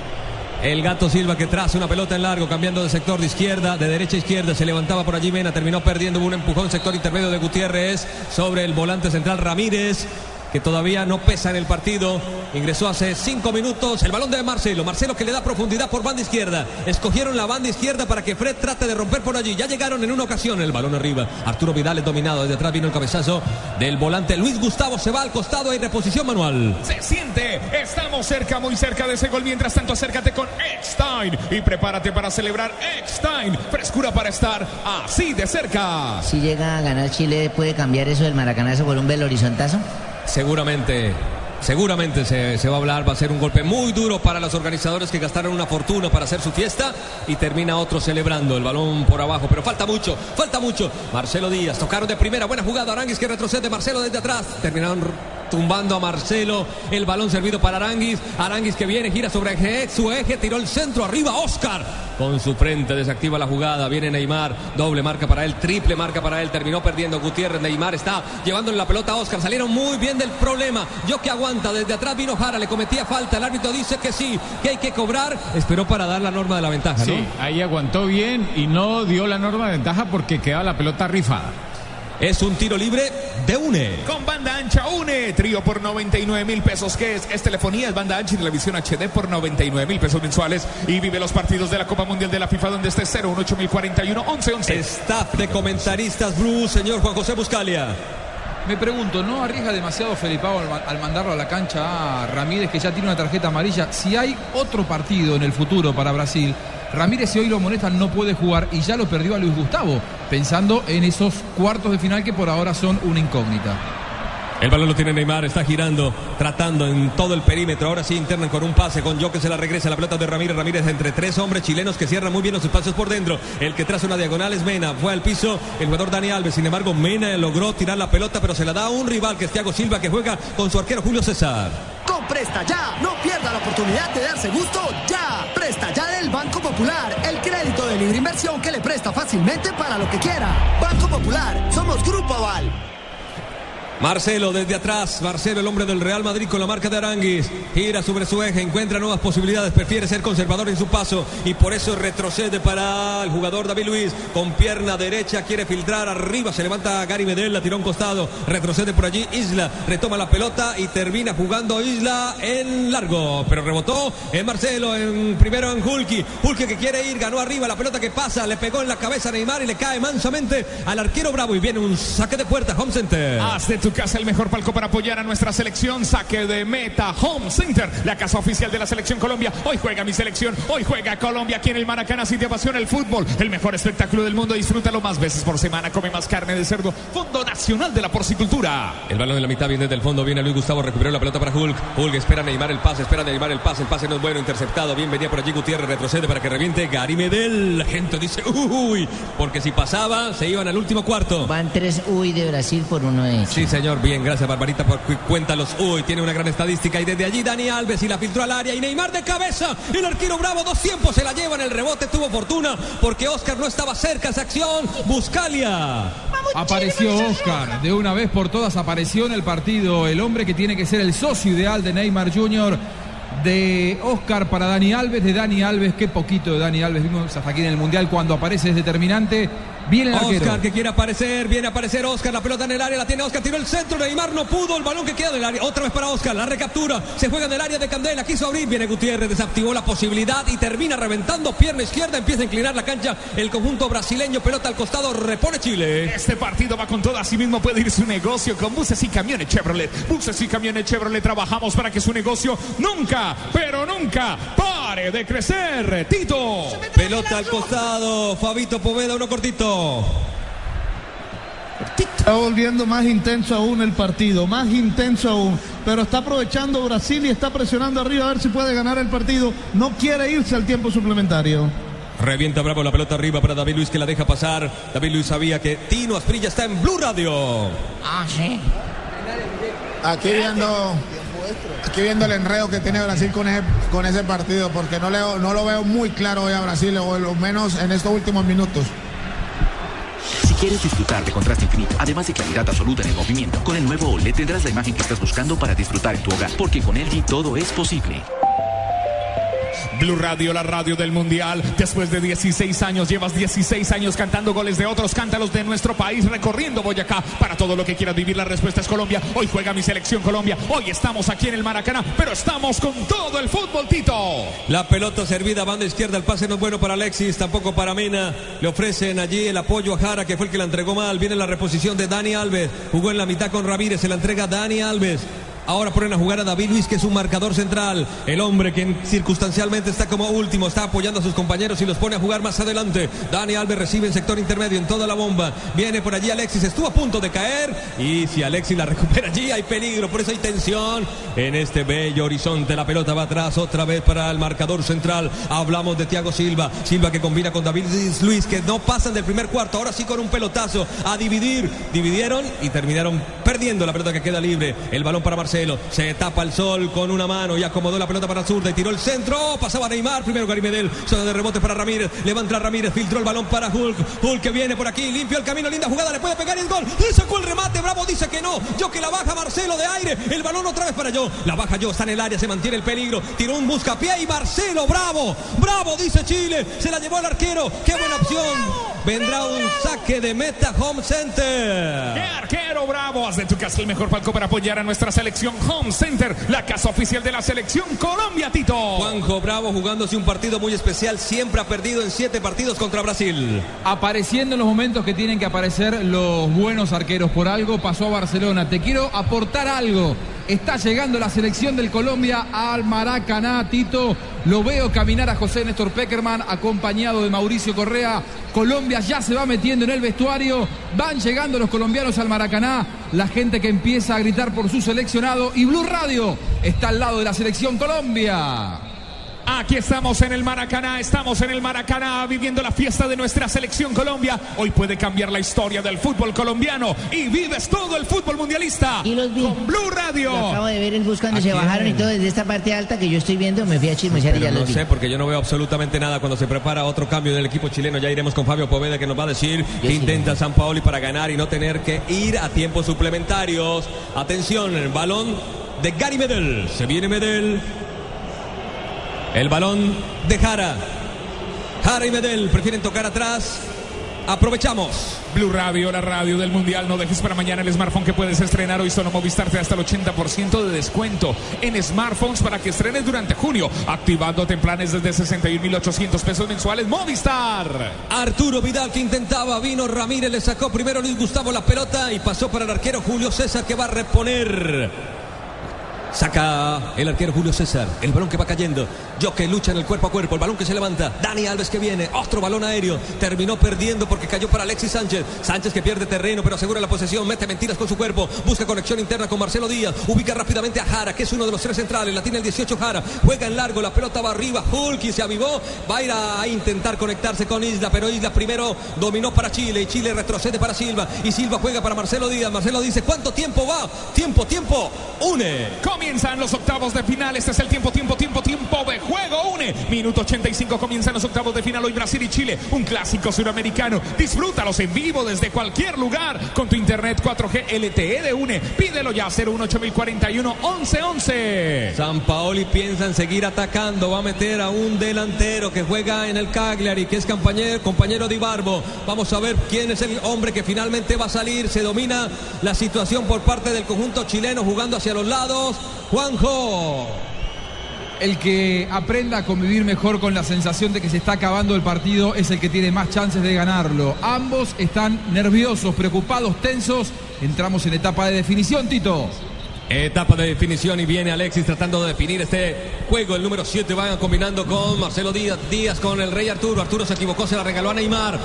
El gato Silva que traza una pelota en largo, cambiando de sector de izquierda, de derecha a izquierda, se levantaba por allí Mena, terminó perdiendo un empujón sector intermedio de Gutiérrez sobre el volante central Ramírez, que todavía no pesa en el partido. Ingresó hace cinco minutos el balón de Marcelo. Marcelo que le da profundidad por banda izquierda. Escogieron la banda izquierda para que Fred trate de romper por allí. Ya llegaron en una ocasión el balón arriba. Arturo Vidal es dominado. Desde atrás vino el cabezazo del volante. Luis Gustavo se va al costado. Hay reposición manual. Se siente, estamos cerca, muy cerca de ese gol. Mientras tanto, acércate con Eckstein y prepárate para celebrar Eckstein. Frescura para estar así de cerca. Si llega a ganar Chile, ¿puede cambiar eso del maracanazo por un bel horizontazo? Seguramente, seguramente se, se va a hablar, va a ser un golpe muy duro para los organizadores que gastaron una fortuna para hacer su fiesta y termina otro celebrando el balón por abajo, pero falta mucho, falta mucho. Marcelo Díaz, tocaron de primera, buena jugada, Aranguis que retrocede, Marcelo desde atrás, terminaron tumbando a Marcelo, el balón servido para Aranguis, Aranguis que viene, gira sobre eje- su eje, tiró el centro, arriba Oscar, con su frente desactiva la jugada, viene Neymar, doble marca para él, triple marca para él, terminó perdiendo Gutiérrez, Neymar está llevándole la pelota a Oscar, salieron muy bien del problema, yo que aguanta, desde atrás vino Jara, le cometía falta, el árbitro dice que sí, que hay que cobrar, esperó para dar la norma de la ventaja. Sí, ahí aguantó bien y no dio la norma de ventaja porque quedaba la pelota rifada. Es un tiro libre de UNE. Con banda ancha UNE, trío por 99 mil pesos. ¿Qué es? Es telefonía, es banda ancha y televisión HD por 99 mil pesos mensuales. Y vive los partidos de la Copa Mundial de la FIFA donde esté 018041 1111. Staff de comentaristas Blue, señor Juan José Buscalia. Me pregunto, ¿no arriesga demasiado Felipao al, al mandarlo a la cancha a Ramírez, que ya tiene una tarjeta amarilla? Si hay otro partido en el futuro para Brasil, Ramírez, si hoy lo molestan, no puede jugar y ya lo perdió a Luis Gustavo, pensando en esos cuartos de final que por ahora son una incógnita. El balón lo tiene Neymar, está girando, tratando en todo el perímetro. Ahora sí internan con un pase, con Yo que se la regresa. La pelota de Ramírez. Ramírez entre tres hombres chilenos que cierran muy bien los espacios por dentro. El que traza una diagonal es Mena. Fue al piso el jugador Dani Alves. Sin embargo, Mena logró tirar la pelota, pero se la da a un rival que es Thiago Silva, que juega con su arquero Julio César. Presta Ya, no pierda la oportunidad de darse gusto ya. Presta Ya del Banco Popular, el crédito de libre inversión que le presta fácilmente para lo que quiera. Banco Popular, somos Grupo Aval. Marcelo desde atrás, Marcelo el hombre del Real Madrid con la marca de Aranguis, gira sobre su eje, encuentra nuevas posibilidades, prefiere ser conservador en su paso y por eso retrocede para el jugador David Luis. Con pierna derecha, quiere filtrar arriba, se levanta Gary Medel, la tiró a un costado, retrocede por allí, Isla retoma la pelota y termina jugando Isla en largo, pero rebotó en Marcelo, en primero en Hulky, Hulky que quiere ir, ganó arriba, la pelota que pasa, le pegó en la cabeza a Neymar y le cae mansamente al arquero Bravo y viene un saque de puerta, Home Center. Tu casa el mejor palco para apoyar a nuestra selección. Saque de meta Home Center, la casa oficial de la selección Colombia. Hoy juega mi selección, hoy juega Colombia aquí en el Maracaná. Si te apasiona el fútbol, el mejor espectáculo del mundo, disfrútalo más veces por semana. Come más carne de cerdo. Fondo Nacional de la Porcicultura. El balón en la mitad viene desde el fondo, viene Luis Gustavo, recuperó la pelota para Hulk. Hulk espera Neymar el pase, espera Neymar el pase. El pase no es bueno, interceptado. Bien venía por allí Gutiérrez, retrocede para que reviente Gary Medel. La gente dice uy, porque si pasaba, se iban al último cuarto. Van tres uy de Brasil por uno de Sí, señor, bien, gracias Barbarita por cu- cuéntalos. Uy, tiene una gran estadística y desde allí Dani Alves y la filtró al área y Neymar de cabeza. El arquero Bravo dos tiempos se la lleva en el rebote, tuvo fortuna porque Oscar no estaba cerca esa acción. Buscalia. Apareció Oscar, de una vez por todas apareció en el partido el hombre que tiene que ser el socio ideal de Neymar Jr. De Oscar para Dani Alves, de Dani Alves, qué poquito de Dani Alves vimos hasta aquí en el Mundial cuando aparece es determinante. Viene el arquero. Oscar que quiere aparecer, viene a aparecer Oscar, la pelota en el área, la tiene Oscar, tiró el centro, Neymar no pudo, el balón que queda del área, otra vez para Oscar, la recaptura, se juega en el área de Candela, quiso abrir, viene Gutiérrez, desactivó la posibilidad y termina reventando pierna izquierda, empieza a inclinar la cancha, el conjunto brasileño, pelota al costado, repone Chile. Este partido va con todo, así mismo puede ir su negocio con buses y camiones Chevrolet. Buses y camiones Chevrolet trabajamos para que su negocio nunca, pero nunca pare de crecer. Tito. Pelota al costado, Fabito Poveda, uno cortito. Está volviendo más intenso aún el partido, más intenso aún. Pero está aprovechando Brasil y está presionando arriba a ver si puede ganar el partido. No quiere irse al tiempo suplementario. Revienta Bravo la pelota arriba para David Luis que la deja pasar. David Luis sabía que Tino Asprilla está en Blue Radio. Ah, sí. Aquí viendo, aquí viendo el enredo que tiene Brasil con ese, con ese partido, porque no, leo, no lo veo muy claro hoy a Brasil, o lo menos en estos últimos minutos. Quieres disfrutar de contraste infinito, además de claridad absoluta en el movimiento, con el nuevo OLED tendrás la imagen que estás buscando para disfrutar en tu hogar, porque con LG todo es posible. Blue Radio, la radio del Mundial. Después de 16 años, llevas 16 años cantando goles de otros, cántalos de nuestro país, recorriendo Boyacá. Para todo lo que quieras vivir, la respuesta es Colombia. Hoy juega mi selección Colombia. Hoy estamos aquí en el Maracaná, pero estamos con todo el fútbol, Tito. La pelota servida, banda izquierda, el pase no es bueno para Alexis, tampoco para Mena. Le ofrecen allí el apoyo a Jara, que fue el que la entregó mal. Viene la reposición de Dani Alves. Jugó en la mitad con Ramírez, se la entrega Dani Alves. Ahora ponen a jugar a David Luis, que es un marcador central. El hombre que circunstancialmente está como último, está apoyando a sus compañeros y los pone a jugar más adelante. Dani Alves recibe en sector intermedio en toda la bomba. Viene por allí Alexis, estuvo a punto de caer. Y si Alexis la recupera allí, hay peligro. Por eso hay tensión en este bello horizonte. La pelota va atrás otra vez para el marcador central. Hablamos de Thiago Silva. Silva que combina con David Luis, que no pasan del primer cuarto. Ahora sí con un pelotazo a dividir. Dividieron y terminaron perdiendo la pelota que queda libre. El balón para Marcelo. Marcelo. Se tapa el sol con una mano y acomodó la pelota para zurda y tiró el centro. Pasaba Neymar. Primero Gary Medel. Zona de rebote para Ramírez. Levanta Ramírez. Filtró el balón para Hulk. Hulk que viene por aquí. Limpio el camino. Linda jugada. Le puede pegar el gol. Le sacó el remate. Bravo dice que no. Yo que la baja Marcelo de aire. El balón otra vez para yo. La baja yo. Está en el área. Se mantiene el peligro. Tiró un buscapié y Marcelo. Bravo. Bravo dice Chile. Se la llevó el arquero. Qué buena opción. Vendrá un saque de meta Home Center. ¡Qué arquero bravo! Haz de tu casa el mejor palco para apoyar a nuestra selección Home Center, la casa oficial de la selección Colombia, Tito. Juanjo Bravo jugándose un partido muy especial. Siempre ha perdido en siete partidos contra Brasil. Apareciendo en los momentos que tienen que aparecer los buenos arqueros. Por algo pasó a Barcelona. Te quiero aportar algo. Está llegando la selección del Colombia al Maracaná, Tito. Lo veo caminar a José Néstor Peckerman acompañado de Mauricio Correa. Colombia ya se va metiendo en el vestuario. Van llegando los colombianos al Maracaná. La gente que empieza a gritar por su seleccionado. Y Blue Radio está al lado de la selección Colombia. Aquí estamos en el Maracaná, estamos en el Maracaná viviendo la fiesta de nuestra selección Colombia. Hoy puede cambiar la historia del fútbol colombiano y vives todo el fútbol mundialista Y los vi. con Blue Radio. Lo acabo de ver el bus cuando se bajaron y todo desde esta parte alta que yo estoy viendo. Me fui a chismosear y ya no los vi. sé, porque yo no veo absolutamente nada cuando se prepara otro cambio del equipo chileno. Ya iremos con Fabio Poveda que nos va a decir que intenta San Paoli para ganar y no tener que ir a tiempos suplementarios. Atención, el balón de Gary Medel. Se viene Medel. El balón de Jara. Jara y Medel prefieren tocar atrás. Aprovechamos. Blue Radio, la radio del Mundial. No dejes para mañana el smartphone que puedes estrenar hoy. Solo Movistar te da hasta el 80% de descuento en smartphones para que estrenes durante junio. Activándote en planes desde 61,800 pesos mensuales. Movistar. Arturo Vidal que intentaba, vino Ramírez, le sacó primero Luis Gustavo la pelota y pasó para el arquero Julio César que va a reponer. Saca el arquero Julio César. El balón que va cayendo. Yo que lucha en el cuerpo a cuerpo. El balón que se levanta. Dani Alves que viene. Otro balón aéreo. Terminó perdiendo porque cayó para Alexis Sánchez. Sánchez que pierde terreno pero asegura la posesión. Mete mentiras con su cuerpo. Busca conexión interna con Marcelo Díaz. Ubica rápidamente a Jara que es uno de los tres centrales. La tiene el 18 Jara. Juega en largo. La pelota va arriba. Hulk se avivó. Va a ir a intentar conectarse con Isla. Pero Isla primero dominó para Chile. Y Chile retrocede para Silva. Y Silva juega para Marcelo Díaz. Marcelo dice ¿cuánto tiempo va? Tiempo, tiempo. Une. Comienzan los octavos de final. Este es el tiempo, tiempo, tiempo, tiempo de juego. Une. Minuto 85. Comienzan los octavos de final. Hoy Brasil y Chile. Un clásico suramericano. Disfrútalos en vivo desde cualquier lugar con tu internet 4G LTE de Une. Pídelo ya 018 1111. San Paoli piensa en seguir atacando. Va a meter a un delantero que juega en el Cagliari, que es compañero, compañero de Ibarbo. Vamos a ver quién es el hombre que finalmente va a salir. Se domina la situación por parte del conjunto chileno jugando hacia los lados. Juanjo. El que aprenda a convivir mejor con la sensación de que se está acabando el partido es el que tiene más chances de ganarlo. Ambos están nerviosos, preocupados, tensos. Entramos en etapa de definición, Tito. Etapa de definición y viene Alexis tratando de definir este juego. El número 7 van combinando con Marcelo Díaz. Díaz con el Rey Arturo. Arturo se equivocó, se la regaló a Neymar.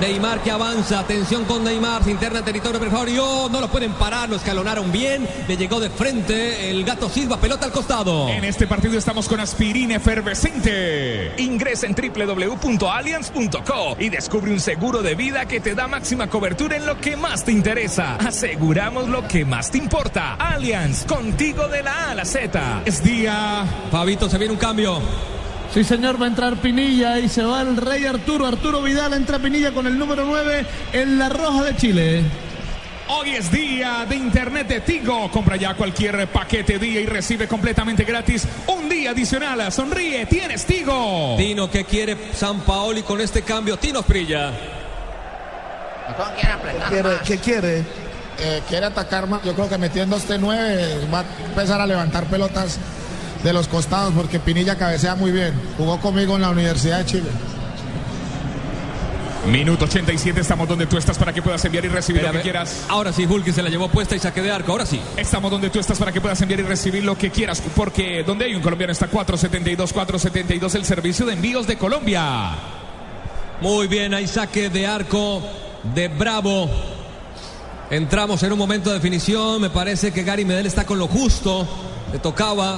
Neymar que avanza. Atención con Neymar. Se interna en territorio perforio. No lo pueden parar. Lo escalonaron bien. Le llegó de frente el gato Silva. Pelota al costado. En este partido estamos con aspirina efervescente. Ingresa en www.allianz.co y descubre un seguro de vida que te da máxima cobertura en lo que más te interesa. Aseguramos lo que más te importa. Allianz, contigo de la A a la Z. Es día. Fabito, se viene un cambio. Sí, señor, va a entrar Pinilla y se va el Rey Arturo. Arturo Vidal entra Pinilla con el número 9 en la Roja de Chile. Hoy es día de Internet de Tigo. Compra ya cualquier paquete día y recibe completamente gratis un día adicional. Sonríe, tienes Tigo. Tino, ¿qué quiere San Paoli con este cambio? Tino Sprilla. ¿Qué quiere? ¿Qué quiere? Eh, quiere atacar más. Yo creo que metiendo este 9 va a empezar a levantar pelotas de los costados porque Pinilla cabecea muy bien. Jugó conmigo en la Universidad de Chile. Minuto 87, estamos donde tú estás para que puedas enviar y recibir lo que quieras. Ahora sí, Hulk se la llevó puesta y saque de arco. Ahora sí. Estamos donde tú estás para que puedas enviar y recibir lo que quieras, porque donde hay un colombiano está 472, 472, el servicio de envíos de Colombia. Muy bien, hay saque de arco de Bravo. Entramos en un momento de definición. Me parece que Gary Medel está con lo justo. Le tocaba.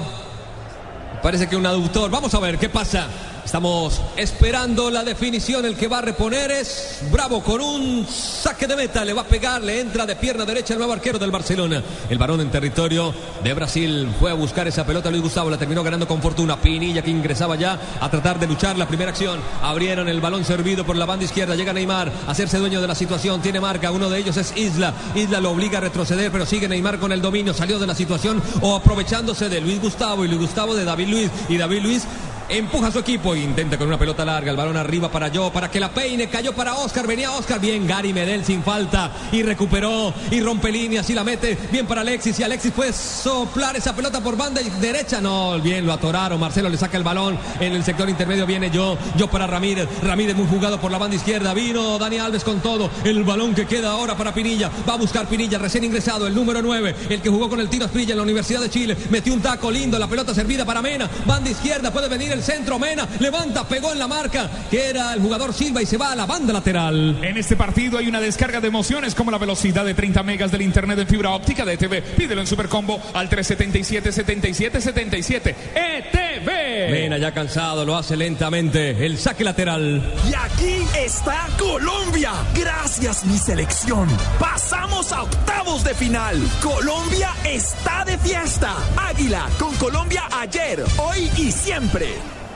Me parece que un aductor. Vamos a ver qué pasa. Estamos esperando la definición. El que va a reponer es Bravo con un saque de meta. Le va a pegar, le entra de pierna derecha el nuevo arquero del Barcelona. El varón en territorio de Brasil fue a buscar esa pelota. Luis Gustavo la terminó ganando con fortuna. Pinilla que ingresaba ya a tratar de luchar la primera acción. Abrieron el balón servido por la banda izquierda. Llega Neymar a hacerse dueño de la situación. Tiene marca. Uno de ellos es Isla. Isla lo obliga a retroceder, pero sigue Neymar con el dominio. Salió de la situación o aprovechándose de Luis Gustavo y Luis Gustavo de David Luis. Y David Luis Empuja su equipo, intenta con una pelota larga, el balón arriba para yo, para que la peine, cayó para Oscar, venía Oscar, bien Gary Medel sin falta. Y recuperó y rompe líneas y la mete, bien para Alexis. Y Alexis puede soplar esa pelota por banda derecha, no, bien lo atoraron, Marcelo le saca el balón. En el sector intermedio, viene yo, yo para Ramírez, Ramírez muy jugado por la banda izquierda, vino Dani Alves con todo, el balón que queda ahora para Pinilla, va a buscar Pinilla, recién ingresado, el número 9, el que jugó con el tiro Esprilla en la Universidad de Chile, metió un taco lindo, la pelota servida para Mena, banda izquierda, puede venir el centro, Mena, levanta, pegó en la marca, que era el jugador Silva y se va a la banda lateral. En este partido hay una descarga de emociones como la velocidad de 30 megas del internet de fibra óptica de ETV. Pídelo en Supercombo al 377 77 77 ETV. Mena ya cansado, lo hace lentamente, el saque lateral. Y aquí está Colombia. Gracias mi selección. Pasamos a octavos de final. Colombia está de fiesta. Águila con Colombia ayer, hoy y siempre.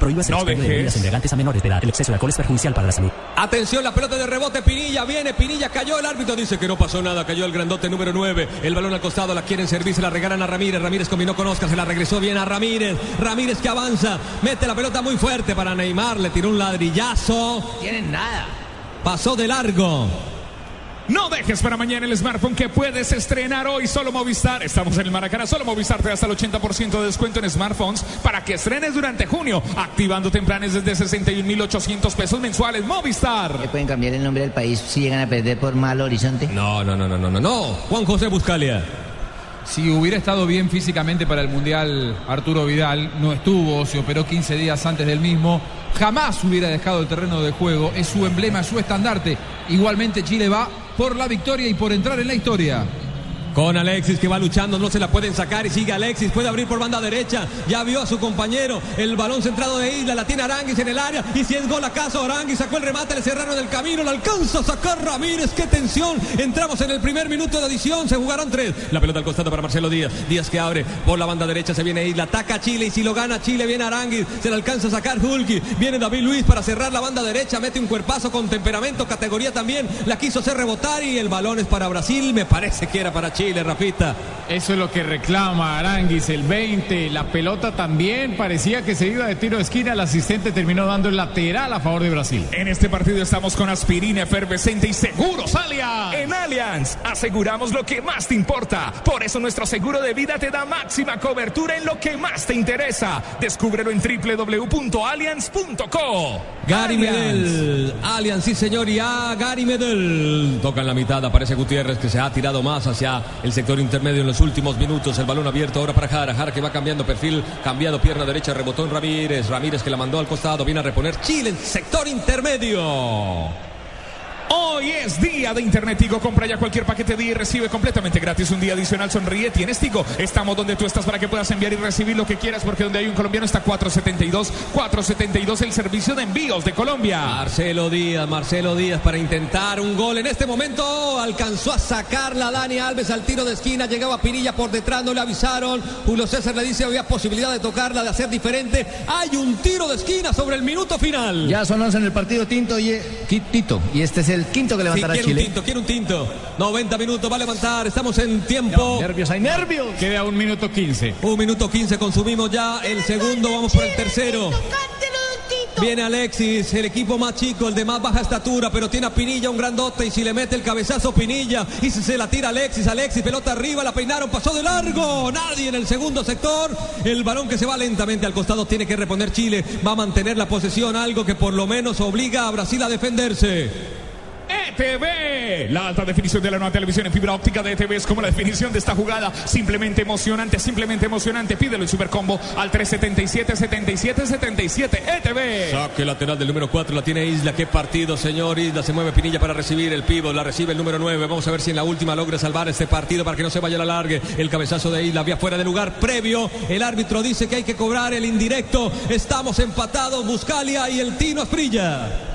Prohíbas el No expendio de bebidas embriagantes a menores de edad. El exceso de alcohol es perjudicial para la salud. Atención, la pelota de rebote, Pinilla viene, Pinilla cayó, el árbitro dice que no pasó nada, cayó el grandote número 9, el balón al costado, la quieren servir, se la regalan a Ramírez, Ramírez combinó con Oscar, se la regresó bien a Ramírez, Ramírez que avanza, mete la pelota muy fuerte para Neymar, le tiró un ladrillazo, Tienen nada. pasó de largo. No dejes para mañana el smartphone que puedes estrenar hoy solo Movistar. Estamos en el Maracaná, solo Movistar te da hasta el 80% de descuento en smartphones para que estrenes durante junio, activándote en planes desde 61.800 pesos mensuales. Movistar. ¿Le pueden cambiar el nombre del país si llegan a perder por mal horizonte? No, no, no, no, no, no, no, Juan José Buscalia. Si hubiera estado bien físicamente para el Mundial Arturo Vidal, no estuvo, se operó 15 días antes del mismo, jamás hubiera dejado el terreno de juego, es su emblema, es su estandarte. Igualmente Chile va por la victoria y por entrar en la historia. Con Alexis que va luchando, no se la pueden sacar y sigue Alexis, puede abrir por banda derecha, ya vio a su compañero, el balón centrado de Isla, la tiene Aranguis en el área y si es gol acaso Aranguis sacó el remate, le cerraron el camino, la alcanza a sacar Ramírez, qué tensión, entramos en el primer minuto de adición, se jugaron tres, la pelota al costado para Marcelo Díaz, Díaz que abre por la banda derecha, se viene Isla, ataca a Chile y si lo gana Chile viene Aranguis, se le alcanza a sacar Hulki, viene David Luis para cerrar la banda derecha, mete un cuerpazo con temperamento, categoría también, la quiso hacer rebotar y el balón es para Brasil, me parece que era para Chile, Rafita. Eso es lo que reclama Aranguis, el 20. La pelota también parecía que se iba de tiro de esquina. El asistente terminó dando el lateral a favor de Brasil. En este partido estamos con aspirina efervescente y seguros Allianz. En Allianz aseguramos lo que más te importa. Por eso nuestro seguro de vida te da máxima cobertura en lo que más te interesa. Descúbrelo en www.allianz.co. Gary Allianz. Medel, Allianz, sí señor, y a Gary Medel. Toca en la mitad, aparece Gutiérrez que se ha tirado más hacia el sector intermedio en los últimos minutos. El balón abierto ahora para Jara, Jara que va cambiando perfil, cambiado pierna derecha, rebotó en Ramírez, Ramírez que la mandó al costado, viene a reponer Chile en sector intermedio. Hoy es día de Internet Tigo. Compra ya cualquier paquete de y recibe completamente gratis un día adicional. Sonríe, tienes Tigo. Estamos donde tú estás para que puedas enviar y recibir lo que quieras, porque donde hay un colombiano está 472. 472, el servicio de envíos de Colombia. Marcelo Díaz, Marcelo Díaz para intentar un gol. En este momento alcanzó a sacarla Dani Alves al tiro de esquina. Llegaba Pinilla por detrás, no le avisaron. Julio César le dice había posibilidad de tocarla, de hacer diferente. Hay un tiro de esquina sobre el minuto final. Ya son 11 en el partido Tinto y Tito. Y este es el quinto que Sí, levantará quiere un Chile. tinto, quiere un tinto. 90 minutos, va a levantar. Estamos en tiempo. Nervios, hay nervios. Queda un minuto 15. Un minuto 15, consumimos ya el segundo, vamos por el tercero. Viene Alexis, el equipo más chico, el de más baja estatura, pero tiene a Pinilla un grandote y si le mete el cabezazo Pinilla y si se la tira Alexis, Alexis, pelota arriba, la peinaron, pasó de largo, nadie en el segundo sector, el balón que se va lentamente al costado tiene que reponer Chile, va a mantener la posesión, algo que por lo menos obliga a Brasil a defenderse. ETV. La alta definición de la nueva televisión en fibra óptica de ETV es como la definición de esta jugada. Simplemente emocionante, simplemente emocionante. Pídelo en Supercombo al 377 77 77 ETV. Saque lateral del número 4 la tiene Isla. Qué partido, señor Isla. Se mueve Pinilla para recibir el pivo. La recibe el número 9. Vamos a ver si en la última logra salvar este partido para que no se vaya a la largue. El cabezazo de Isla había fuera de lugar previo. El árbitro dice que hay que cobrar el indirecto. Estamos empatados. Buscalia y el Tino Asprilla.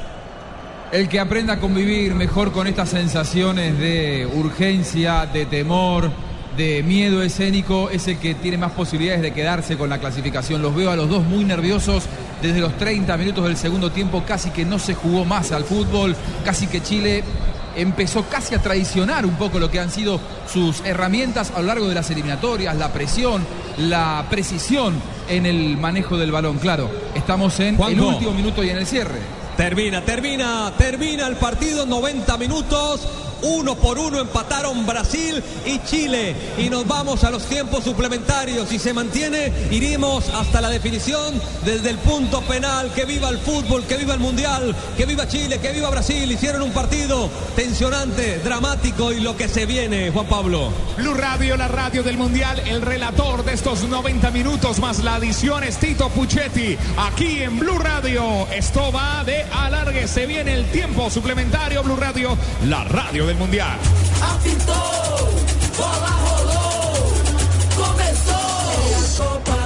El que aprenda a convivir mejor con estas sensaciones de urgencia, de temor, de miedo escénico, es el que tiene más posibilidades de quedarse con la clasificación. Los veo a los dos muy nerviosos desde los 30 minutos del segundo tiempo, casi que no se jugó más al fútbol, casi que Chile empezó casi a traicionar un poco lo que han sido sus herramientas a lo largo de las eliminatorias, la presión, la precisión en el manejo del balón. Claro, estamos en el último minuto y en el cierre. Termina, termina, termina el partido, 90 minutos. Uno por uno empataron Brasil y Chile. Y nos vamos a los tiempos suplementarios. Si se mantiene, iremos hasta la definición desde el punto penal. Que viva el fútbol, que viva el mundial, que viva Chile, que viva Brasil. Hicieron un partido tensionante, dramático y lo que se viene, Juan Pablo. Blue Radio, la radio del Mundial, el relator de estos 90 minutos más la adición es Tito Puchetti. Aquí en Blue Radio, esto va de alargue, se viene el tiempo suplementario Blue Radio, la radio del Mundial. Apitou, bola rolou, começou.